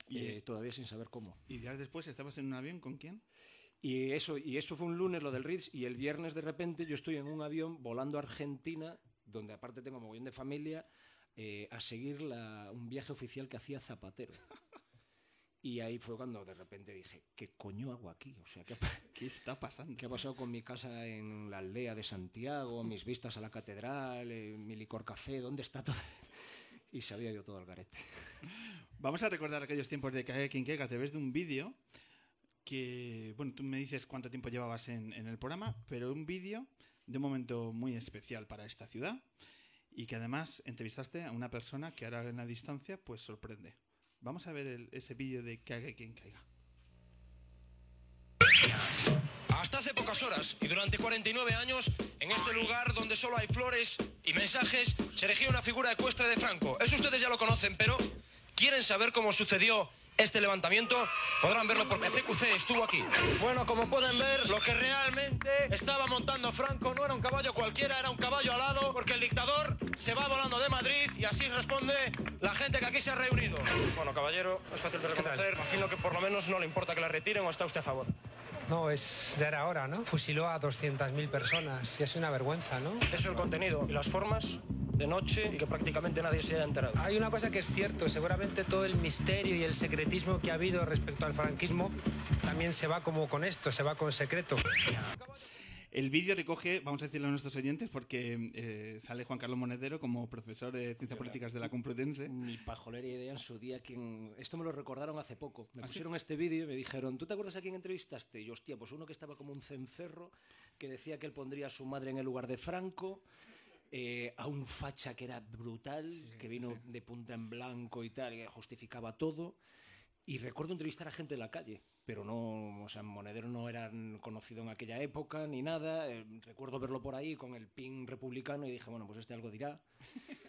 Y- Eh, todavía sin saber cómo. ¿Y días después estabas en un avión con quién? Y eso, y eso fue un lunes lo del Ritz y el viernes de repente yo estoy en un avión volando a Argentina, donde aparte tengo mogollón de familia, eh, a seguir la- un viaje oficial que hacía Zapatero. Y ahí fue cuando de repente dije, ¿qué coño hago aquí? O sea, ¿qué ¿Qué está pasando? qué ha pasado con mi casa en la aldea de Santiago, mis vistas a la catedral, eh, mi licor café? ¿Dónde está todo? Y se había ido todo al garete. Vamos a recordar aquellos tiempos de Caiga quien caiga a través de un vídeo que, bueno, tú me dices cuánto tiempo llevabas en, en el programa, pero un vídeo de un momento muy especial para esta ciudad y que además entrevistaste a una persona que ahora en la distancia pues sorprende. Vamos a ver el- ese vídeo de Caiga quien caiga. Hasta hace pocas horas y durante 49 años, en este lugar donde solo hay flores y mensajes, se erigía una figura ecuestre de Franco. Eso ustedes ya lo conocen, pero ¿quieren saber cómo sucedió este levantamiento? Podrán verlo porque CQC estuvo aquí. Bueno, como pueden ver, lo que realmente estaba montando Franco no era un caballo cualquiera, era un caballo alado, porque el dictador se va volando de Madrid y así responde la gente que aquí se ha reunido. Bueno, caballero, es fácil de reconocer. Imagino que por lo menos no le importa que la retiren o está usted a favor. No, es, ya era hora, ¿no? Fusiló a 200.000 personas y es una vergüenza, ¿no? Eso es el contenido y las formas de noche y que prácticamente nadie se haya enterado. Hay una cosa que es cierto, seguramente todo el misterio y el secretismo que ha habido respecto al franquismo también se va como con esto, se va con secreto. El vídeo recoge, vamos a decirlo a nuestros oyentes, porque eh, sale Juan Carlos Monedero como profesor de Ciencias Políticas de la Complutense. Ni pajolera idea en su día. Quien... Esto me lo recordaron hace poco. Me ¿Ah, sí? pusieron este vídeo y me dijeron, ¿tú te acuerdas a quién entrevistaste? Y yo, hostia, pues uno que estaba como un cencerro, que decía que él pondría a su madre en el lugar de Franco, eh, a un facha que era brutal, que vino de punta en blanco y tal, que justificaba todo. Y recuerdo entrevistar a gente en la calle, pero no, o sea, Monedero no era conocido en aquella época ni nada. Eh, recuerdo verlo por ahí con el pin republicano y dije, bueno, pues este algo dirá.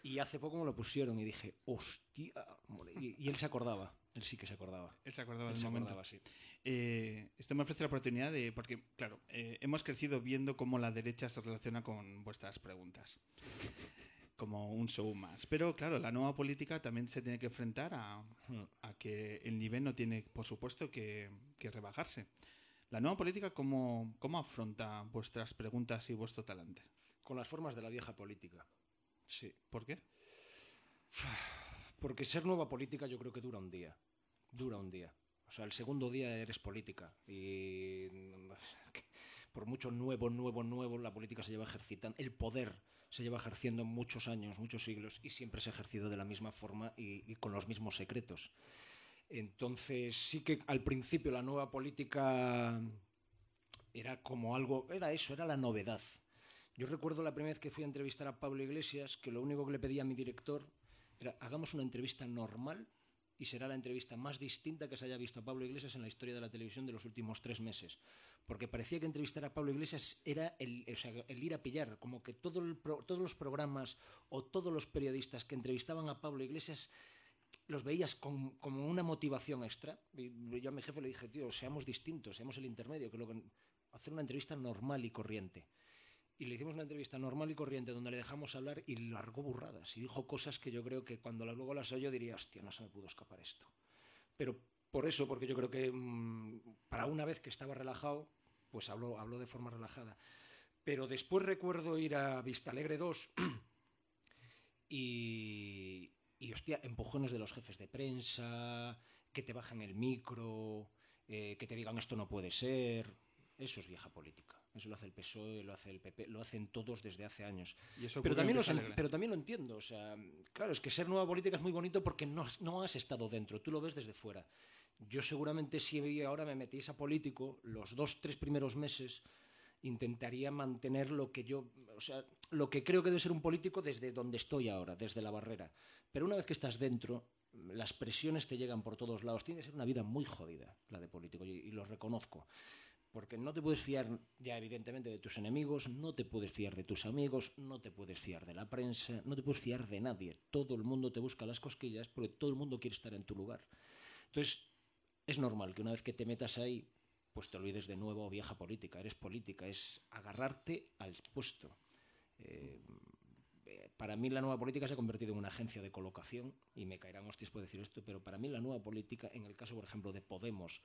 Y hace poco me lo pusieron y dije, hostia. mole". Y, y él se acordaba, él sí que se acordaba. Él se acordaba Él del se momento. acordaba, sí. Eh, esto me ofrece la oportunidad de, porque, claro, eh, hemos crecido viendo cómo la derecha se relaciona con vuestras preguntas. Como un show más. Pero, claro, la nueva política también se tiene que enfrentar a, a que el nivel no tiene, por supuesto, que, que rebajarse. La nueva política, ¿cómo, ¿cómo afronta vuestras preguntas y vuestro talante? Con las formas de la vieja política. Sí. ¿Por qué? Porque ser nueva política yo creo que dura un día. Dura un día. O sea, el segundo día eres política. Y por mucho nuevo, nuevo, nuevo, la política se lleva ejercitando. El poder se lleva ejerciendo muchos años, muchos siglos, y siempre se ha ejercido de la misma forma y, con los mismos secretos. Entonces, sí que al principio la nueva política era como algo, era eso, era la novedad. Yo recuerdo la primera vez que fui a entrevistar a Pablo Iglesias, que lo único que le pedía a mi director era, hagamos una entrevista normal y será la entrevista más distinta que se haya visto a Pablo Iglesias en la historia de la televisión de los últimos tres meses. Porque parecía que entrevistar a Pablo Iglesias era el, o sea, el ir a pillar, como que todos los programas o todos los periodistas que entrevistaban a Pablo Iglesias los veías como una motivación extra. Y yo a mi jefe le dije, tío, seamos distintos, seamos el intermedio, que lo que hacer una entrevista normal y corriente. Y le hicimos una entrevista normal y corriente donde le dejamos hablar y largó burradas y dijo cosas que yo creo que cuando luego las oyo diría, hostia, no se me pudo escapar esto. Pero por eso, porque yo creo que mmm, para una vez que estaba relajado, pues habló, habló de forma relajada. Pero después recuerdo ir a Vista Alegre 2 y, y, hostia, empujones de los jefes de prensa, que te bajan el micro, eh, que te digan esto no puede ser. Eso es vieja política. Eso lo hace el PSOE, lo hace el PP, lo hacen todos desde hace años. ¿Y eso pero, también lo, Alegre? pero también lo entiendo. O sea, claro, es que ser nueva política es muy bonito porque no, no has estado dentro, tú lo ves desde fuera. Yo seguramente si ahora me metís a político, los dos, tres primeros meses intentaría mantener lo que yo, o sea, lo que creo que debe ser un político desde donde estoy ahora, desde la barrera. Pero una vez que estás dentro, las presiones te llegan por todos lados. Tiene que ser una vida muy jodida la de político y, y lo reconozco porque no te puedes fiar ya evidentemente de tus enemigos, no te puedes fiar de tus amigos, no te puedes fiar de la prensa, no te puedes fiar de nadie. Todo el mundo te busca las cosquillas porque todo el mundo quiere estar en tu lugar. Entonces, es normal que una vez que te metas ahí, pues te olvides de nuevo vieja política. Eres política, es agarrarte al puesto. Eh, para mí la nueva política se ha convertido en una agencia de colocación, y me caerán hostias por decir esto, pero para mí la nueva política, en el caso, por ejemplo, de Podemos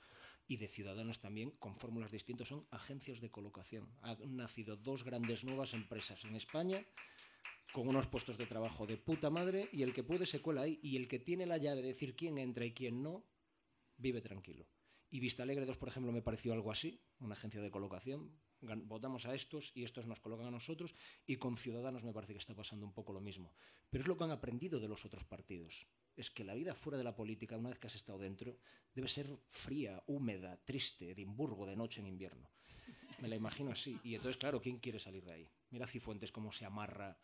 y de Ciudadanos también, con fórmulas distintas, son agencias de colocación. Han nacido dos grandes nuevas empresas en España con unos puestos de trabajo de puta madre y el que puede se cuela ahí y el que tiene la llave de decir quién entra y quién no, vive tranquilo. Y Vista Alegre 2, por ejemplo, me pareció algo así, una agencia de colocación. Votamos a estos y estos nos colocan a nosotros y con Ciudadanos me parece que está pasando un poco lo mismo. Pero es lo que han aprendido de los otros partidos. Es que la vida fuera de la política, una vez que has estado dentro, debe ser fría, húmeda, triste, Edimburgo de noche en invierno. Me la imagino así. Y entonces, claro, ¿quién quiere salir de ahí? Mira Cifuentes cómo se amarra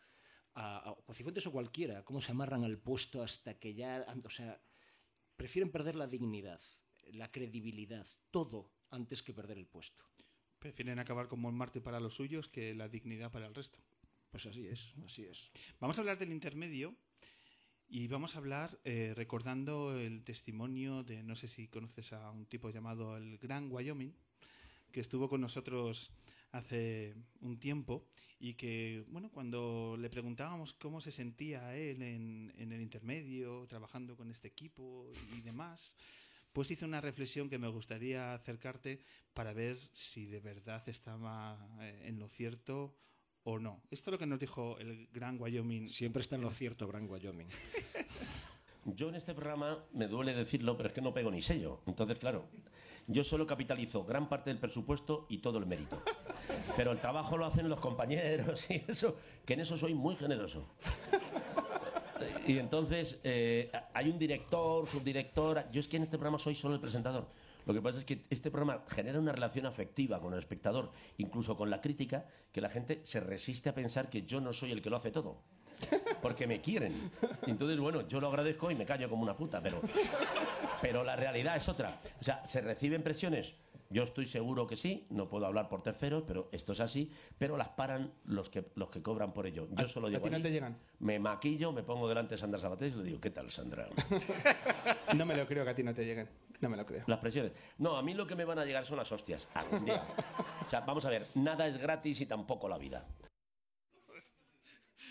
a, Cifuentes o cualquiera, cómo se amarran al puesto hasta que ya, o sea, prefieren perder la dignidad, la credibilidad, todo antes que perder el puesto. Prefieren acabar como el Marte para los suyos que la dignidad para el resto. Pues así es, así es. Vamos a hablar del intermedio y vamos a hablar eh, recordando el testimonio de, no sé si conoces a un tipo llamado el Gran Wyoming, que estuvo con nosotros hace un tiempo y que, bueno, cuando le preguntábamos cómo se sentía él en, en el intermedio, trabajando con este equipo y demás, pues hizo una reflexión que me gustaría acercarte para ver si de verdad estaba eh, en lo cierto o no. Esto es lo que nos dijo el Gran Wyoming. Siempre está en lo cierto, Gran Wyoming. Yo en este programa, me duele decirlo, pero es que no pego ni sello. Entonces, claro, yo solo capitalizo gran parte del presupuesto y todo el mérito. Pero el trabajo lo hacen los compañeros y eso, que en eso soy muy generoso. Y entonces eh, hay un director, subdirector. Yo es que en este programa soy solo el presentador. Lo que pasa es que este programa genera una relación afectiva con el espectador, incluso con la crítica, que la gente se resiste a pensar que yo no soy el que lo hace todo. Porque me quieren. Entonces, bueno, yo lo agradezco y me callo como una puta, pero, pero la realidad es otra. O sea, ¿se reciben presiones? Yo estoy seguro que sí, no puedo hablar por terceros, pero esto es así, pero las paran los que, los que cobran por ello. Yo ¿A- solo a llego ti no te llegan? me maquillo, me pongo delante de Sandra Sabatés y le digo, ¿qué tal, Sandra? No me lo creo que a ti no te lleguen. No me lo creo. Las presiones. No, a mí lo que me van a llegar son las hostias. Algún día. O sea, vamos a ver, nada es gratis y tampoco la vida.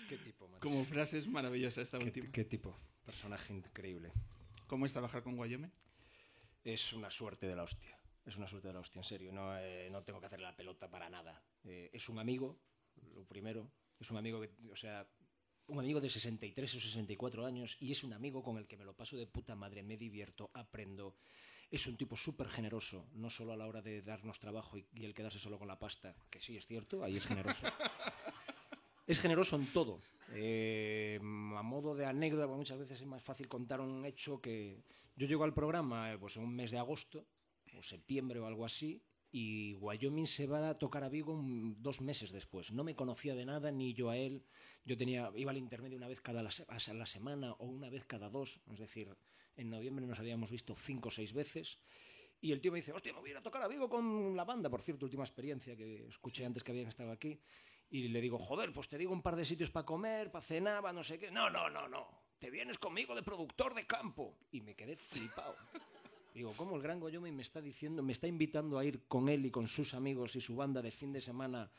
¿Qué tipo, macho? Como frases maravillosas esta ¿Qué, última. qué tipo? Personaje increíble. ¿Cómo es trabajar con Wyoming? Es una suerte de la hostia. Es una suerte de la hostia, en serio. No, eh, no tengo que hacerle la pelota para nada. Eh, es un amigo, lo primero. Es un amigo que, o sea, un amigo de 63 o 64 años y es un amigo con el que me lo paso de puta madre, me divierto, aprendo. Es un tipo súper generoso, no solo a la hora de darnos trabajo y, y el quedarse solo con la pasta, que sí es cierto, ahí es generoso. es generoso en todo. Eh, a modo de anécdota, porque muchas veces es más fácil contar un hecho que yo llego al programa eh, pues, en un mes de agosto o septiembre o algo así y Wyoming se va a tocar a Vigo dos meses después. No me conocía de nada, ni yo a él. Yo tenía, iba al intermedio una vez cada la, a la semana o una vez cada dos. Es decir, en noviembre nos habíamos visto cinco o seis veces. Y el tío me dice, hostia, me voy a ir a tocar a Vigo con la banda, por cierto, última experiencia que escuché antes que habían estado aquí. Y le digo, joder, pues te digo un par de sitios para comer, para cenar, para no sé qué. No, no, no, no. Te vienes conmigo de productor de campo. Y me quedé flipado. Digo, ¿cómo el gran Goyomi me está diciendo, me está invitando a ir con él y con sus amigos y su banda de fin de semana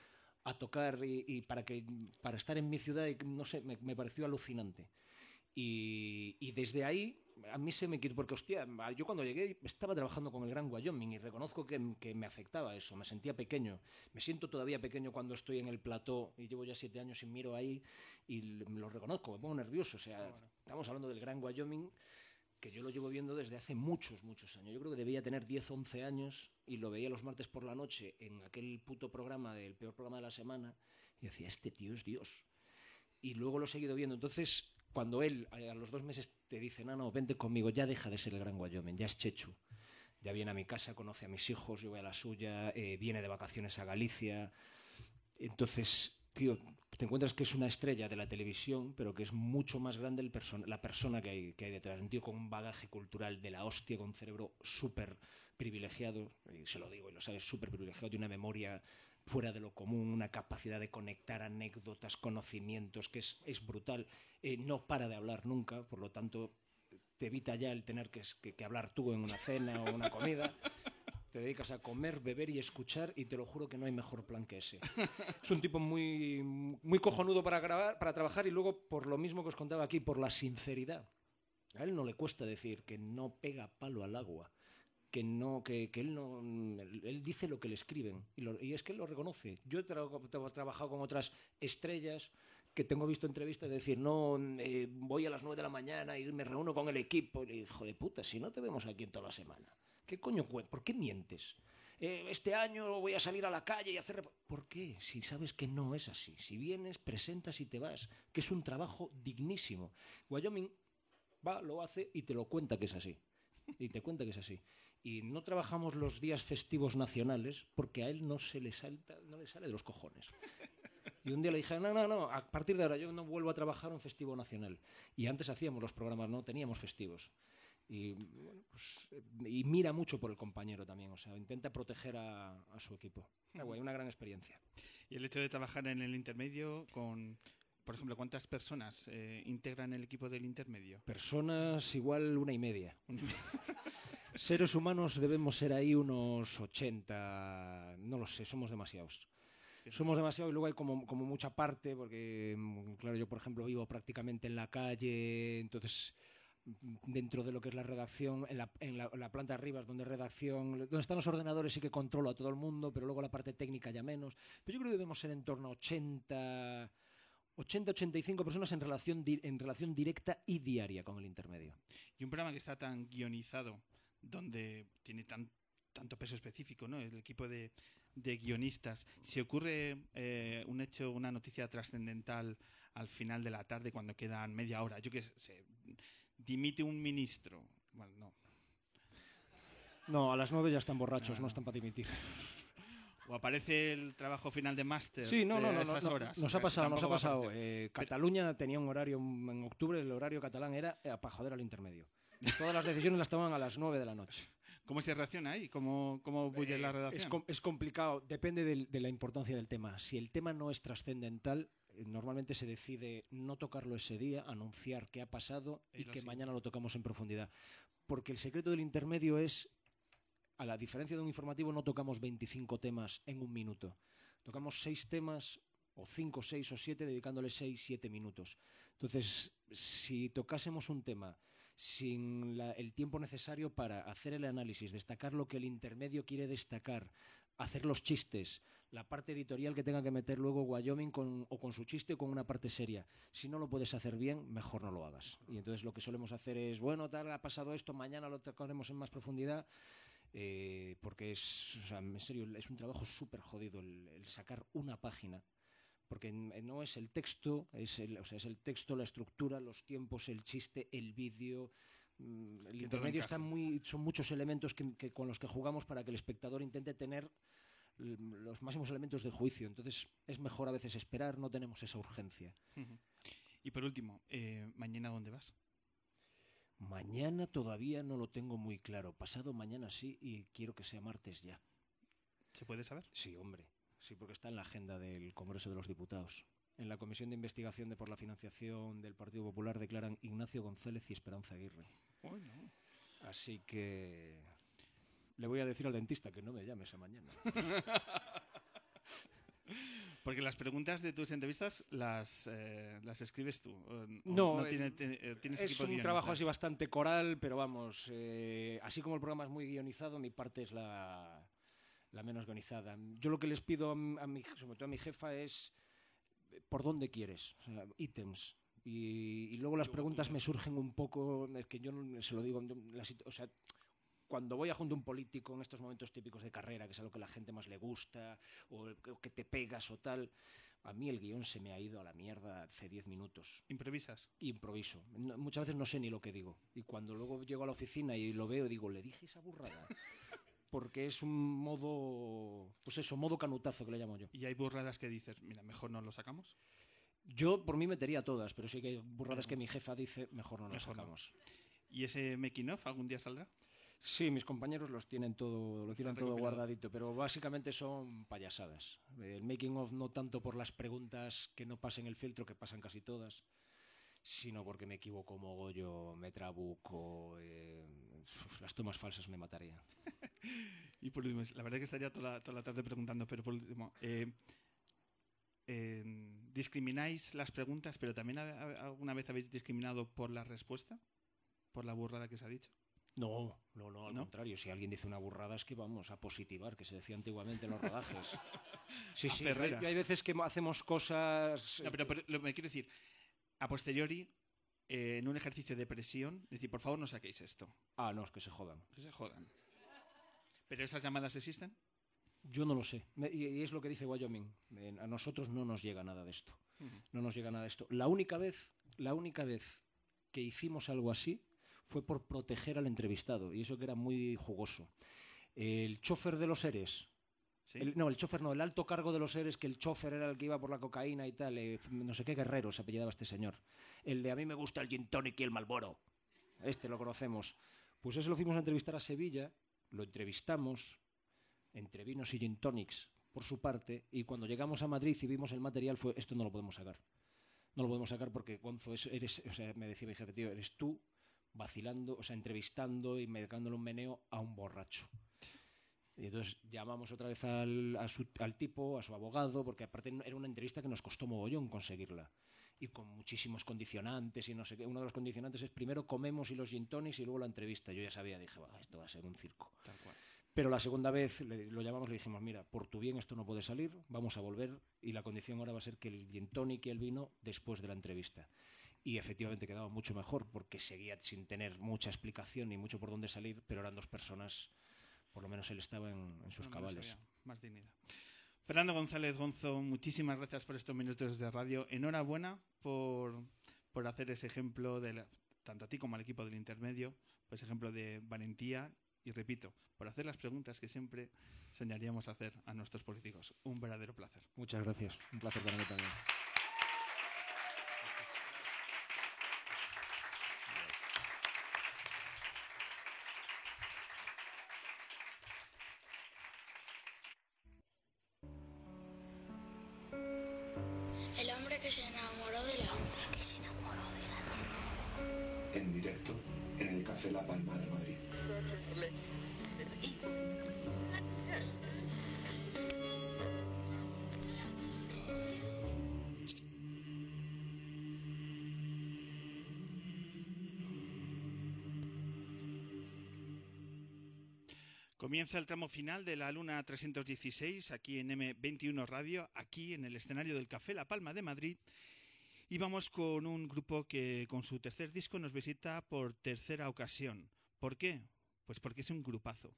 a tocar y, y para que para estar en mi ciudad y no sé, me, me pareció alucinante. Y, y desde ahí a mí se me quitó, porque hostia, yo cuando llegué estaba trabajando con el Gran Wyoming y reconozco que, que me afectaba eso, me sentía pequeño. Me siento todavía pequeño cuando estoy en el plató y llevo ya siete años y miro ahí y lo reconozco, me pongo nervioso. O sea, estamos hablando del Gran Wyoming que yo lo llevo viendo desde hace muchos, muchos años. Yo creo que debía tener 10, 11 años y lo veía los martes por la noche en aquel puto programa del peor programa de la semana y decía, este tío es Dios. Y luego lo he seguido viendo. Entonces, cuando él a los dos meses te dice, no, no, vente conmigo, ya deja de ser el gran Wyoming, ya es Chechu. Ya viene a mi casa, conoce a mis hijos, yo voy a la suya, eh, viene de vacaciones a Galicia. Entonces, tío, te encuentras que es una estrella de la televisión, pero que es mucho más grande el person la persona que hay, que hay detrás. Un tío con un bagaje cultural de la hostia, con un cerebro súper privilegiado, y se lo digo y lo sabes, súper privilegiado, de una memoria fuera de lo común, una capacidad de conectar anécdotas, conocimientos, que es, es brutal. Eh, no para de hablar nunca, por lo tanto, te evita ya el tener que, que, que hablar tú en una cena o una comida. Te dedicas a comer, beber y escuchar y te lo juro que no hay mejor plan que ese. Es un tipo muy, muy cojonudo para, grabar, para trabajar y luego, por lo mismo que os contaba aquí, por la sinceridad. A él no le cuesta decir que no pega palo al agua, que no, que, que él no, él, dice lo que le escriben y, lo, y, es que él lo reconoce. Yo he, tra he trabajado con otras estrellas que tengo visto entrevistas de decir, no, eh, voy a las 9 de la mañana y me reúno con el equipo. Y hijo de puta, si no te vemos aquí en toda la semana. ¿Qué coño ¿Por qué mientes? Eh, este año voy a salir a la calle y hacer... ¿Por qué? Si sabes que no es así. Si vienes, presentas y te vas. Que es un trabajo dignísimo. Wyoming va, lo hace y te lo cuenta que es así. Y te cuenta que es así. Y no trabajamos los días festivos nacionales porque a él no se le le sale de los cojones. Y un día le dije, no, no, no, a partir de ahora yo no vuelvo a trabajar un festivo nacional. Y antes hacíamos los programas, no teníamos festivos. Y, bueno, pues, y mira mucho por el compañero también, o sea, intenta proteger a, a su equipo. Ah, güey, una gran experiencia. Y el hecho de trabajar en el intermedio con, por ejemplo, ¿cuántas personas eh, integran el equipo del intermedio? Personas igual una y media. Seres humanos debemos ser ahí unos 80, no lo sé, somos demasiados. Somos demasiado y luego hay como, como mucha parte, porque, mm, claro, yo por ejemplo vivo prácticamente en la calle, entonces dentro de lo que es la redacción, en la, en la, la planta arriba donde redacción, donde están los ordenadores sí que controlo a todo el mundo, pero luego la parte técnica ya menos. Pero yo creo que debemos ser en torno a 80, 80-85 personas en relación, en relación directa y diaria con el intermedio. Y un programa que está tan guionizado, donde tiene tan, tanto peso específico, ¿no? El equipo de, de guionistas. Si ocurre eh, un hecho, una noticia trascendental al final de la tarde, cuando quedan media hora, yo qué sé, dimite un ministro. Bueno, no. No, a las nueve ya están borrachos, no, no están para dimitir. O aparece el trabajo final de máster. Sí, no, no, no, esas no, horas. Nos ha pasado, nos ha pasado. Eh, Cataluña tenía un horario en octubre, el horario catalán era eh, para joder al intermedio. Todas las decisiones las toman a las 9 de la noche. ¿Cómo se reacciona ahí? ¿Cómo, cómo bulle eh, la redacción? Es, com es complicado, depende de, de, la importancia del tema. Si el tema no es trascendental, normalmente se decide no tocarlo ese día, anunciar qué ha pasado y, y que mañana lo tocamos en profundidad. Porque el secreto del intermedio es, a la diferencia de un informativo, no tocamos 25 temas en un minuto. Tocamos seis temas o cinco, seis o siete, dedicándole seis, siete minutos. Entonces, si tocásemos un tema sin la, el tiempo necesario para hacer el análisis, destacar lo que el intermedio quiere destacar, hacer los chistes, la parte editorial que tenga que meter luego Wyoming con, o con su chiste o con una parte seria. Si no lo puedes hacer bien, mejor no lo hagas. Y entonces lo que solemos hacer es, bueno, tal, ha pasado esto, mañana lo tocaremos en más profundidad. eh, porque es, o sea, en serio, es un trabajo súper jodido el, el sacar una página porque no es el texto, es el, o sea, es el texto, la estructura, los tiempos, el chiste, el vídeo. mm, El intermedio está muy, son muchos elementos que, que con los que jugamos para que el espectador intente tener los máximos elementos de juicio. Entonces es mejor a veces esperar, no tenemos esa urgencia. Y por último, eh, ¿mañana dónde vas? Mañana todavía no lo tengo muy claro. Pasado mañana sí y quiero que sea martes ya. ¿Se puede saber? Sí, hombre. Sí, porque está en la agenda del Congreso de los Diputados. En la Comisión de Investigación de por la Financiación del Partido Popular declaran Ignacio González y Esperanza Aguirre. Bueno. Así que le voy a decir al dentista que no me llame esa mañana. Porque las preguntas de tus entrevistas las, eh, las escribes tú. o- No, tiene- el- te- eh, tienes es equipo de un trabajo así bastante coral, pero vamos, eh, así como el programa es muy guionizado, mi parte es la, la menos guionizada. Yo lo que les pido a, mi, sobre todo a mi jefa es eh, por dónde quieres, o sea, ítems. Y, y luego las preguntas me surgen un poco, es que yo se lo digo, la o sea, cuando voy a junto a un político en estos momentos típicos de carrera, que es algo que la gente más le gusta, o, que te pegas o tal, a mí el guion se me ha ido a la mierda hace 10 minutos. ¿Improvisas? Improviso. No- muchas veces no sé ni lo que digo. Y cuando luego llego a la oficina y lo veo, digo, le dije esa burrada. Porque es un modo, pues eso, modo canutazo que le llamo yo. ¿Y hay burradas que dices, mira, mejor no lo sacamos? Yo por mí metería todas, pero sí que hay burradas que mi jefa dice, mejor no Mejor no. sacamos. ¿Y ese making of algún día saldrá? Sí, mis compañeros los tienen todo, lo tienen todo guardadito, pero básicamente son payasadas. El making of no tanto por las preguntas que no pasen el filtro, que pasan casi todas, sino porque me equivoco mogollo, me trabuco, eh, las tomas falsas me mataría. Y por último, la verdad que estaría toda la, toda la tarde preguntando, pero por último, eh, eh, ¿discrimináis las preguntas, pero también alguna vez habéis discriminado por la respuesta? ¿Por la burrada que se ha dicho? No, no, no, al ¿No? contrario. Si alguien dice una burrada es que vamos a positivar, que se decía antiguamente en los rodajes. Sí, A sí, hay, hay veces que hacemos cosas... No, pero, pero lo que me quiero decir, a posteriori, eh, en un ejercicio de presión, decir, por favor, no saquéis esto. Ah, no, es que se jodan. Que se jodan. ¿Pero esas llamadas existen? Yo no lo sé. Y, es lo que dice Wyoming. A nosotros no nos llega nada de esto. No nos llega nada de esto. La única vez, la única vez que hicimos algo así fue por proteger al entrevistado. Y eso que era muy jugoso. El chofer de los Eres. el- no, el chofer no, el alto cargo de los Eres, que el chofer era el que iba por la cocaína y tal. eh, no sé qué guerrero se apellidaba este señor. El de a mí me gusta el gin tonic y el malboro. Este lo conocemos. Pues ese lo fuimos a entrevistar a Sevilla, lo entrevistamos, entre vinos y gin tonics por su parte, y cuando llegamos a Madrid y vimos el material fue, esto no lo podemos sacar. No lo podemos sacar porque Gonzo es- eres, o sea, me decía mi jefe, tío, eres tú vacilando, o sea, entrevistando y dándole un meneo a un borracho. Y entonces llamamos otra vez al, a su- al tipo, a su abogado, porque aparte era una entrevista que nos costó mogollón conseguirla. Y con muchísimos condicionantes y no sé qué. Uno de los condicionantes es primero comemos y los gin tonics y luego la entrevista. Yo ya sabía, dije, "Buah, esto va a ser un circo. Tal cual. Pero la segunda vez le- lo llamamos y le dijimos, mira, por tu bien esto no puede salir, vamos a volver y la condición ahora va a ser que el gin tonic y el vino después de la entrevista. Y efectivamente quedaba mucho mejor porque seguía sin tener mucha explicación ni mucho por dónde salir, pero eran dos personas, por lo menos él estaba en, en sus menos cabales. Más dignidad. Fernando González Gonzo, muchísimas gracias por estos minutos de radio. Enhorabuena por, por hacer ese ejemplo, de la- tanto a ti como al equipo del intermedio, pues ejemplo de valentía y, repito, por hacer las preguntas que siempre soñaríamos hacer a nuestros políticos. Un verdadero placer. Muchas gracias, un placer para mí también. Comienza el tramo final de la Luna 316 aquí en M21 Radio, aquí en el escenario del Café La Palma de Madrid. Y vamos con un grupo que con su tercer disco nos visita por tercera ocasión. ¿Por qué? Pues porque es un grupazo.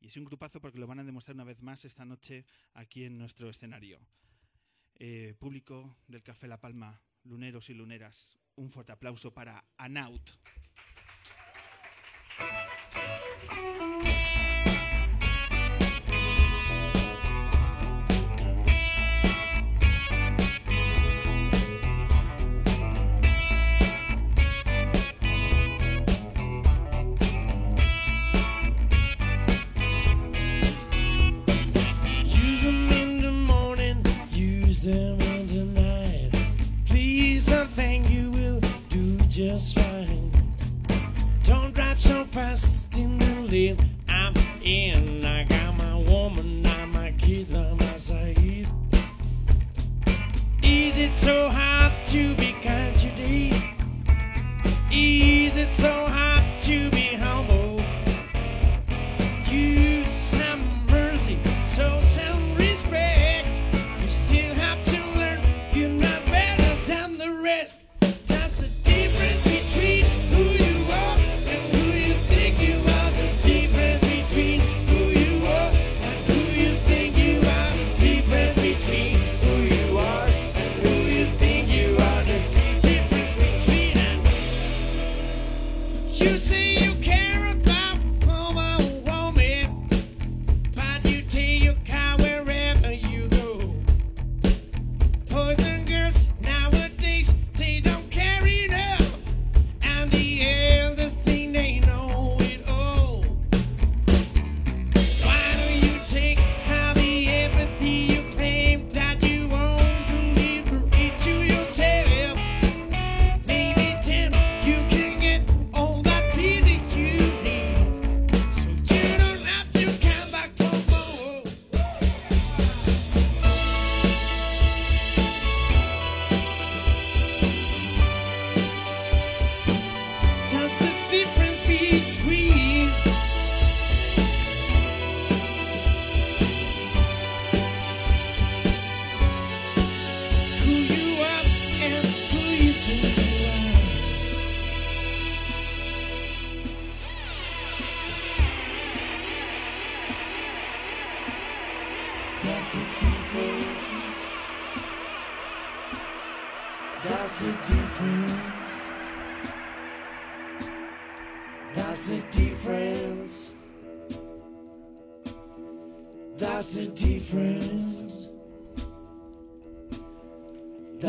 Y es un grupazo porque lo van a demostrar una vez más esta noche aquí en nuestro escenario. Eh, público del Café La Palma, luneros y luneras, un fuerte aplauso para Anaut. just fine. Don't drive so fast in the lane.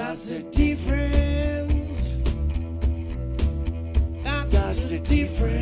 That's a different That's the difference.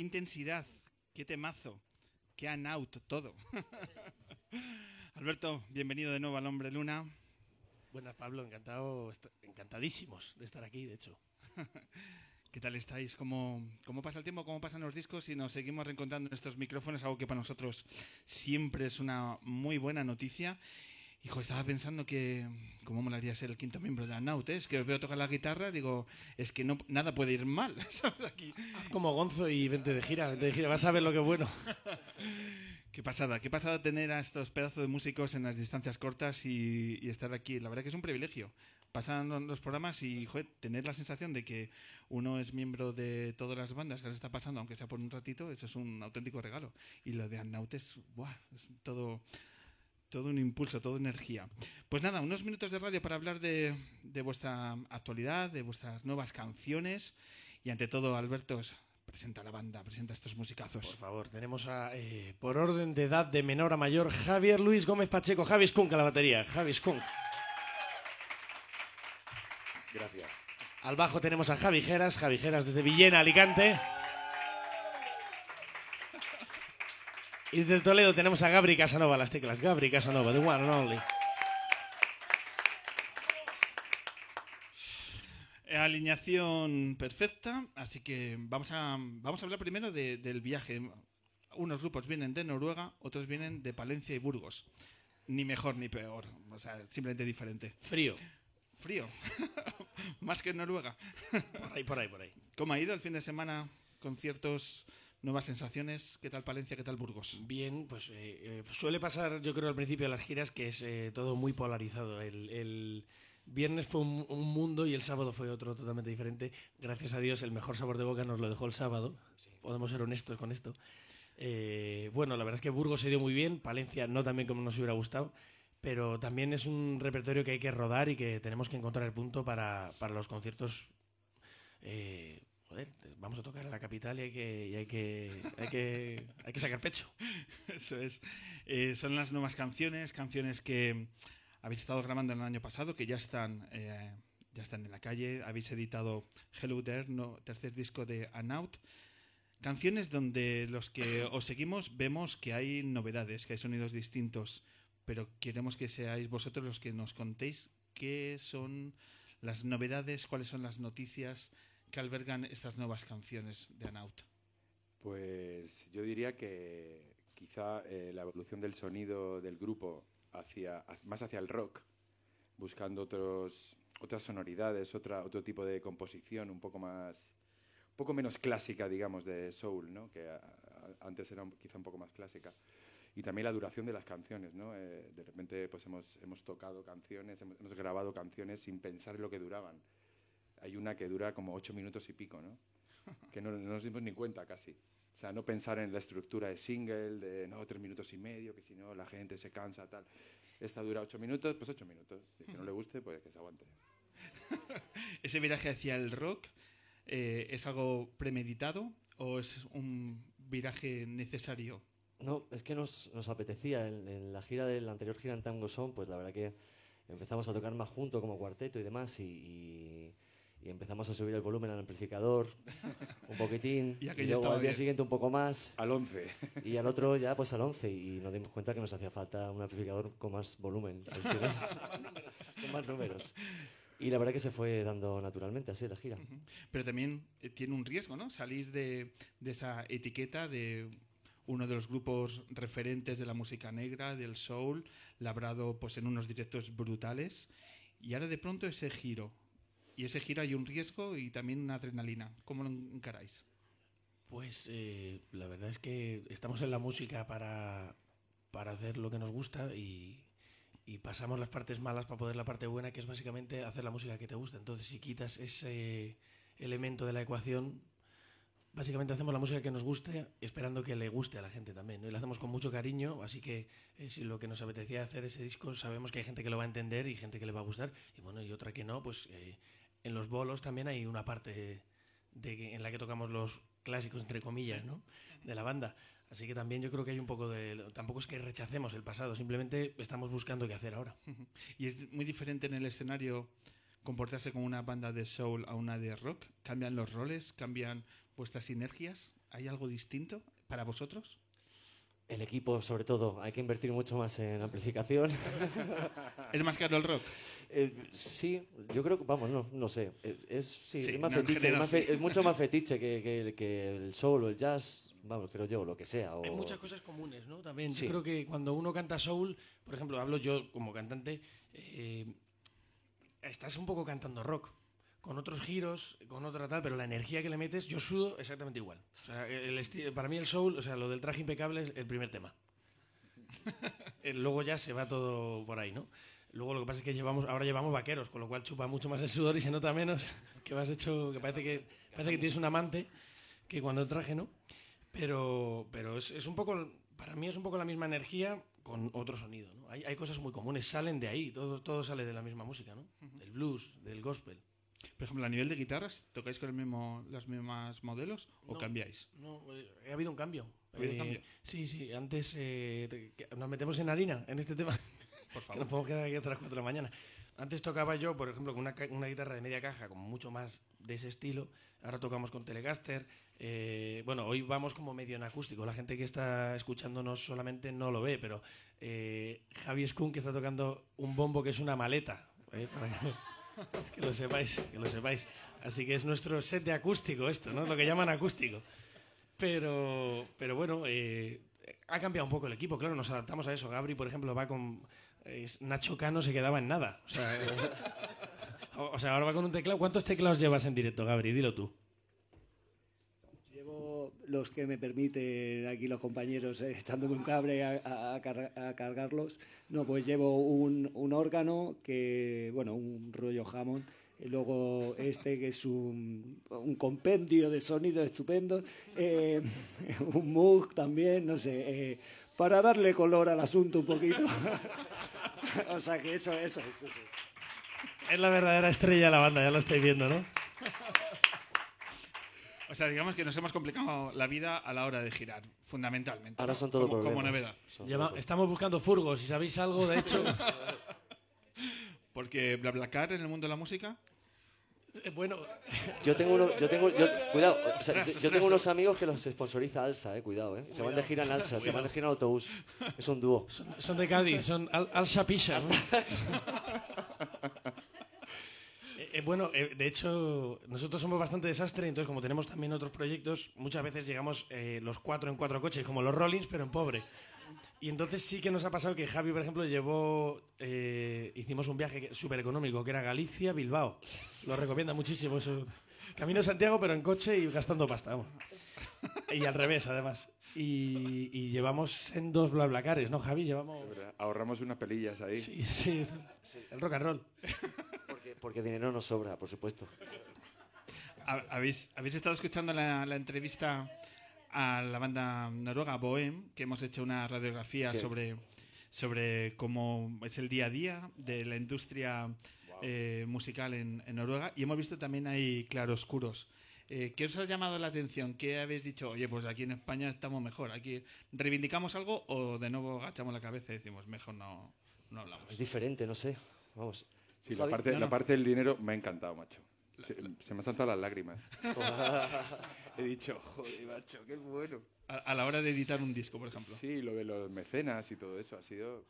Qué intensidad, qué temazo, qué anaut, todo. Alberto, bienvenido de nuevo al Hombre Luna. Buenas, Pablo, encantado, encantadísimos de estar aquí, de hecho. ¿Qué tal estáis? ¿Cómo, ¿Cómo pasa el tiempo? ¿Cómo pasan los discos? Y nos seguimos reencontrando en estos micrófonos, algo que para nosotros siempre es una muy buena noticia. Hijo, estaba pensando que cómo molaría ser el quinto miembro de la Naut, ¿eh? Es que veo tocar la guitarra, digo, es que no nada puede ir mal, ¿sabes? Aquí. Haz como Gonzo y vente de gira, vente de gira, vas a ver lo que es bueno. Qué pasada, qué pasada tener a estos pedazos de músicos en las distancias cortas y, y estar aquí. La verdad que es un privilegio. Pasan los programas y joder, tener la sensación de que uno es miembro de todas las bandas que les está pasando, aunque sea por un ratito, eso es un auténtico regalo. Y lo de Annaut es, ¡buah! es todo, todo un impulso, toda energía. Pues nada, unos minutos de radio para hablar de, de vuestra actualidad, de vuestras nuevas canciones. Y ante todo, Alberto, presenta a la banda, presenta a estos musicazos. Por favor, tenemos a, eh, por orden de edad de menor a mayor, Javier Luis Gómez Pacheco, Javi Skunk a la batería, Javi Skunk. Gracias. Al bajo tenemos a Javi Geras, Javi Geras desde Villena, Alicante. Y desde Toledo tenemos a Gabri Casanova las teclas, Gabri Casanova, the one and only. Alineación perfecta, así que vamos a, vamos a hablar primero de- del viaje. Unos grupos vienen de Noruega, otros vienen de Palencia y Burgos. Ni mejor ni peor, o sea, simplemente diferente. Frío. Frío. Más que en Noruega. Por ahí, por ahí, por ahí. ¿Cómo ha ido el fin de semana? Conciertos, nuevas sensaciones. ¿Qué tal Palencia? ¿Qué tal Burgos? Bien, pues eh, eh, suele pasar, yo creo, al principio de las giras que es eh, todo muy polarizado. El, el viernes fue un, un mundo y el sábado fue otro totalmente diferente. Gracias a Dios, el mejor sabor de boca nos lo dejó el sábado. Podemos ser honestos con esto. Eh, bueno, la verdad es que Burgos se dio muy bien, Palencia no también como nos hubiera gustado, pero también es un repertorio que hay que rodar y que tenemos que encontrar el punto para, para los conciertos. Eh, joder, vamos a tocar en la capital y hay que, y hay que, hay que, hay que sacar pecho. Eso es. Eh, son las nuevas canciones, canciones que habéis estado grabando el año pasado, que ya están, eh, ya están en la calle. Habéis editado Hello There, no, tercer disco de Anaut. Canciones donde los que os seguimos vemos que hay novedades, que hay sonidos distintos, pero queremos que seáis vosotros los que nos contéis qué son las novedades, cuáles son las noticias que albergan estas nuevas canciones de Anaut. Pues yo diría que quizá eh, la evolución del sonido del grupo hacia más hacia el rock, buscando otros otras sonoridades, otra otro tipo de composición, un poco más poco menos clásica, digamos, de soul, ¿no? Que antes era quizá un poco más clásica. Y también la duración de las canciones, ¿no? Eh, de repente pues hemos, hemos tocado canciones, hemos, hemos grabado canciones sin pensar en lo que duraban. Hay una que dura como ocho minutos y pico, ¿no? que no, no nos dimos ni cuenta casi. O sea, no pensar en la estructura de single, de no, tres minutos y medio, que si no la gente se cansa, tal. Esta dura ocho minutos, pues ocho minutos. Y que no le guste, pues que se aguante. ¿Ese viraje hacia el rock eh, es algo premeditado o es un viraje necesario? No, es que nos, nos apetecía. En, en la gira de la anterior gira en Tango Son, pues la verdad que empezamos a tocar más junto como cuarteto y demás y, y- y empezamos a subir el volumen al amplificador un poquitín Y y, luego al día bien. siguiente un poco más. Al 11. Y al otro ya pues al 11 y nos dimos cuenta que nos hacía falta un amplificador con más volumen al final. con más números. Y la verdad que se fue dando naturalmente así la gira. Pero también eh, tiene un riesgo, ¿no? Salís de, de esa etiqueta de uno de los grupos referentes de la música negra, del soul, labrado pues en unos directos brutales. Y ahora de pronto ese giro. Y ese giro hay un riesgo y también una adrenalina. ¿Cómo lo encaráis? Pues eh, la verdad es que estamos en la música para, para hacer lo que nos gusta y, pasamos las partes malas para poder la parte buena, que es básicamente hacer la música que te gusta. Entonces, si quitas ese elemento de la ecuación, básicamente hacemos la música que nos guste, esperando que le guste a la gente también. ¿no? Y lo hacemos con mucho cariño, así que eh, si lo que nos apetecía hacer ese disco, sabemos que hay gente que lo va a entender y gente que le va a gustar, y bueno, y otra que no, pues eh, en los bolos también hay una parte de en la que tocamos los clásicos, entre comillas, ¿no? de la banda. Así que también yo creo que hay un poco de... Tampoco es que rechacemos el pasado, simplemente estamos buscando qué hacer ahora. Y es muy diferente en el escenario comportarse como una banda de soul a una de rock? ¿Cambian los roles? ¿Cambian vuestras sinergias? ¿Hay algo distinto para vosotros? El equipo, sobre todo, hay que invertir mucho más en amplificación. ¿Es más caro el rock? Eh, sí, yo creo que, vamos, no, no sé. Eh, Es, sí, Sí, es, más no, fetiche, es, general más sí. fe- es mucho más fetiche que, que- que el soul o el jazz, vamos, creo yo, lo que sea. O... Hay muchas cosas comunes, ¿no? También Sí. yo creo que cuando uno canta soul, por ejemplo, hablo yo como cantante, eh, estás un poco cantando rock, con otros giros, con otra tal, pero la energía que le metes, yo sudo exactamente igual. O sea, el para mí el soul, o sea, lo del traje impecable es el primer tema. Eh, Luego ya se va todo por ahí, ¿no? Luego lo que pasa es que llevamos, ahora llevamos vaqueros, con lo cual chupa mucho más el sudor y se nota menos que vas hecho, que parece que parece que tienes un amante que cuando el traje, ¿no? Pero, pero es, es un poco, para mí es un poco la misma energía con otro sonido, ¿no? Hay, hay cosas muy comunes, salen de ahí, todo, todo sale de la misma música, ¿no? Del blues, del gospel. Por ejemplo, a nivel de guitarras, ¿tocáis con el mismo, los mismos modelos o No, cambiáis? No, eh, ha habido un cambio. ¿Ha habido Eh, cambio? Sí, sí, antes eh, que nos metemos en harina en este tema. Por Que favor. nos podemos quedar aquí hasta las 4 de la mañana. Antes tocaba yo, por ejemplo, con una, una guitarra de media caja, como mucho más de ese estilo. Ahora tocamos con Telecaster. Eh, bueno, hoy vamos como medio en acústico. La gente que está escuchándonos solamente no lo ve, pero eh, Javi Skun que está tocando un bombo que es una maleta. eh, para que, lo sepáis, que lo sepáis. Así que es nuestro set de acústico esto, ¿no? Lo que llaman acústico. Pero, pero bueno, eh, ha cambiado un poco el equipo, claro, nos adaptamos a eso. Gabri, por ejemplo, va con... es- Nacho Cano se quedaba en nada. O sea, eh, o sea, ahora va con un teclado. ¿Cuántos teclados llevas en directo, Gabri? Dilo tú. Los que me permiten aquí los compañeros eh, echándome un cable a, a- a carga- a cargarlos. No, pues llevo un, un órgano que, bueno, un rollo Hammond. Luego este que es un, compendio de sonidos estupendos. eh, un Moog también, no sé. eh, para darle color al asunto un poquito. o sea que eso, eso es. Eso es. Es la verdadera estrella de la banda, ya lo estáis viendo, ¿no? O sea, digamos que nos hemos complicado la vida a la hora de girar, fundamentalmente. Ahora ¿no? son todo como, como novedad. Son Lleva- estamos buscando furgos, si sabéis algo, de hecho. Porque BlaBlaCar en el mundo de la música. Eh, bueno, Yo tengo uno, yo tengo, yo- cuidado, o sea, yo, yo tengo unos amigos que los sponsoriza Alsa, eh, cuidado, eh. Se van de gira en Alsa, se van de gira en autobús. Es un dúo. son de Cádiz, son Al, Alsa Pisha. ¿no? Eh, bueno, eh, de hecho, nosotros somos bastante desastre, entonces como tenemos también otros proyectos, muchas veces llegamos eh, los cuatro en cuatro coches, como los Rollins, pero en pobre. Y entonces sí que nos ha pasado que Javi, por ejemplo, llevó, hicimos un viaje súper económico, que era Galicia-Bilbao. Lo recomienda muchísimo eso. Camino de Santiago, pero en coche y gastando pasta. vamos. Y al revés, además. Y, y llevamos en dos blablacares, ¿no, Javi? Llevamos... Ahorramos unas pelillas ahí. Sí, sí, el rock and roll. Porque, porque dinero nos sobra, por supuesto. Ha- ¿Habéis, habéis estado escuchando la, la entrevista a la banda noruega Bohem, que hemos hecho una radiografía sobre, sobre cómo es el día a día de la industria eh, musical en, en Noruega y hemos visto también ahí claroscuros. Eh, ¿Qué os ha llamado la atención? ¿Qué habéis dicho? Oye, pues aquí en España estamos mejor. ¿Aquí reivindicamos algo o de nuevo agachamos la cabeza y decimos, mejor no, no hablamos? Es diferente, no sé. Vamos. Sí, la parte, No, la parte del dinero me ha encantado, macho. Se, se me han saltado las lágrimas. He dicho, joder, macho, qué bueno. A, a la hora de editar un disco, por ejemplo. Sí, lo de los mecenas y todo eso ha sido...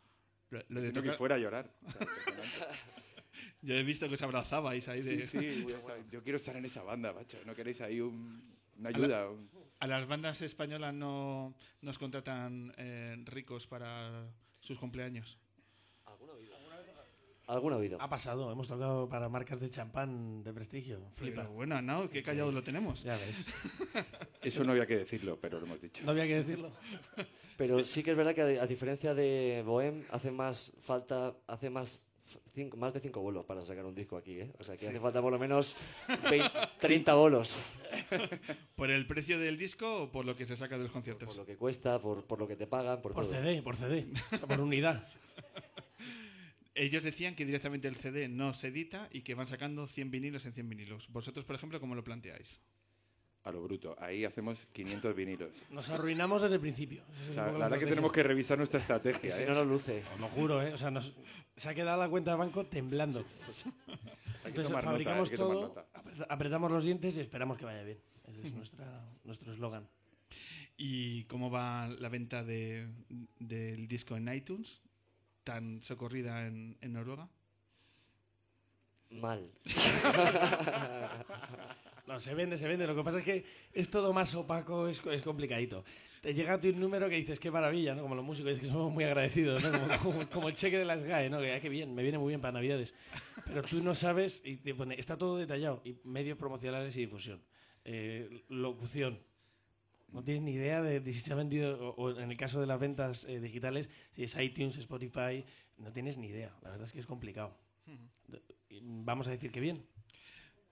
Lo, lo de Entiendo que tocar- fuera a llorar. O sea. Yo he visto que os abrazabais ahí de... Sí, sí, voy a estar- yo quiero estar en esa banda, macho. ¿No queréis ahí un- una A la- ayuda? Un- A las bandas españolas no nos contratan eh, ricos para sus cumpleaños. Alguna ha habido. Ha pasado, hemos tocado para marcas de champán de prestigio. Flipa. Pero bueno, ¿no? Qué callado lo tenemos. Ya ves. Eso no había que decirlo, pero lo hemos dicho. No había que decirlo. Pero sí que es verdad que a, diferencia de Bohem, hace más falta, hace más cinco- más de cinco bolos para sacar un disco aquí, ¿eh? O sea, que hace falta por lo menos 20 30 bolos. ¿Por el precio del disco o por lo que se saca de los conciertos? Por lo que cuesta, por, por lo que te pagan, por, Por todo. CD, por CD. O sea, por unidad. Ellos decían que directamente el CD no se edita y que van sacando 100 vinilos en 100 vinilos. ¿Vosotros, por ejemplo, cómo lo planteáis? a lo bruto. Ahí hacemos 500 vinilos. Nos arruinamos desde el principio. O sea, la verdad que tenemos que revisar nuestra estrategia. Y si ¿eh? no, no luce. Os lo juro, ¿eh? O sea, nos- se ha quedado la cuenta de banco temblando. Hay que Entonces tomar nota, fabricamos hay que tomar todo, apretamos los dientes y esperamos que vaya bien. Ese es nuestra, nuestro eslogan. ¿Y cómo va la venta de- del disco en iTunes? Tan socorrida en, en Noruega. Mal. No, se vende, se vende. Lo que pasa es que es todo más opaco, es, es complicadito. Te llega tu número que dices, qué maravilla, ¿no? Como los músicos, es que somos muy agradecidos, ¿no? Como, como- como el cheque de las GAE, ¿no? Que, ah, qué bien, me viene muy bien para Navidades. Pero tú no sabes y te pone, está todo detallado. Y medios promocionales y difusión. Eh, locución. No tienes ni idea de, de si se ha vendido, o, o en el caso de las ventas eh, digitales, si es iTunes, Spotify, no tienes ni idea. La verdad es que es complicado. Vamos a decir que bien.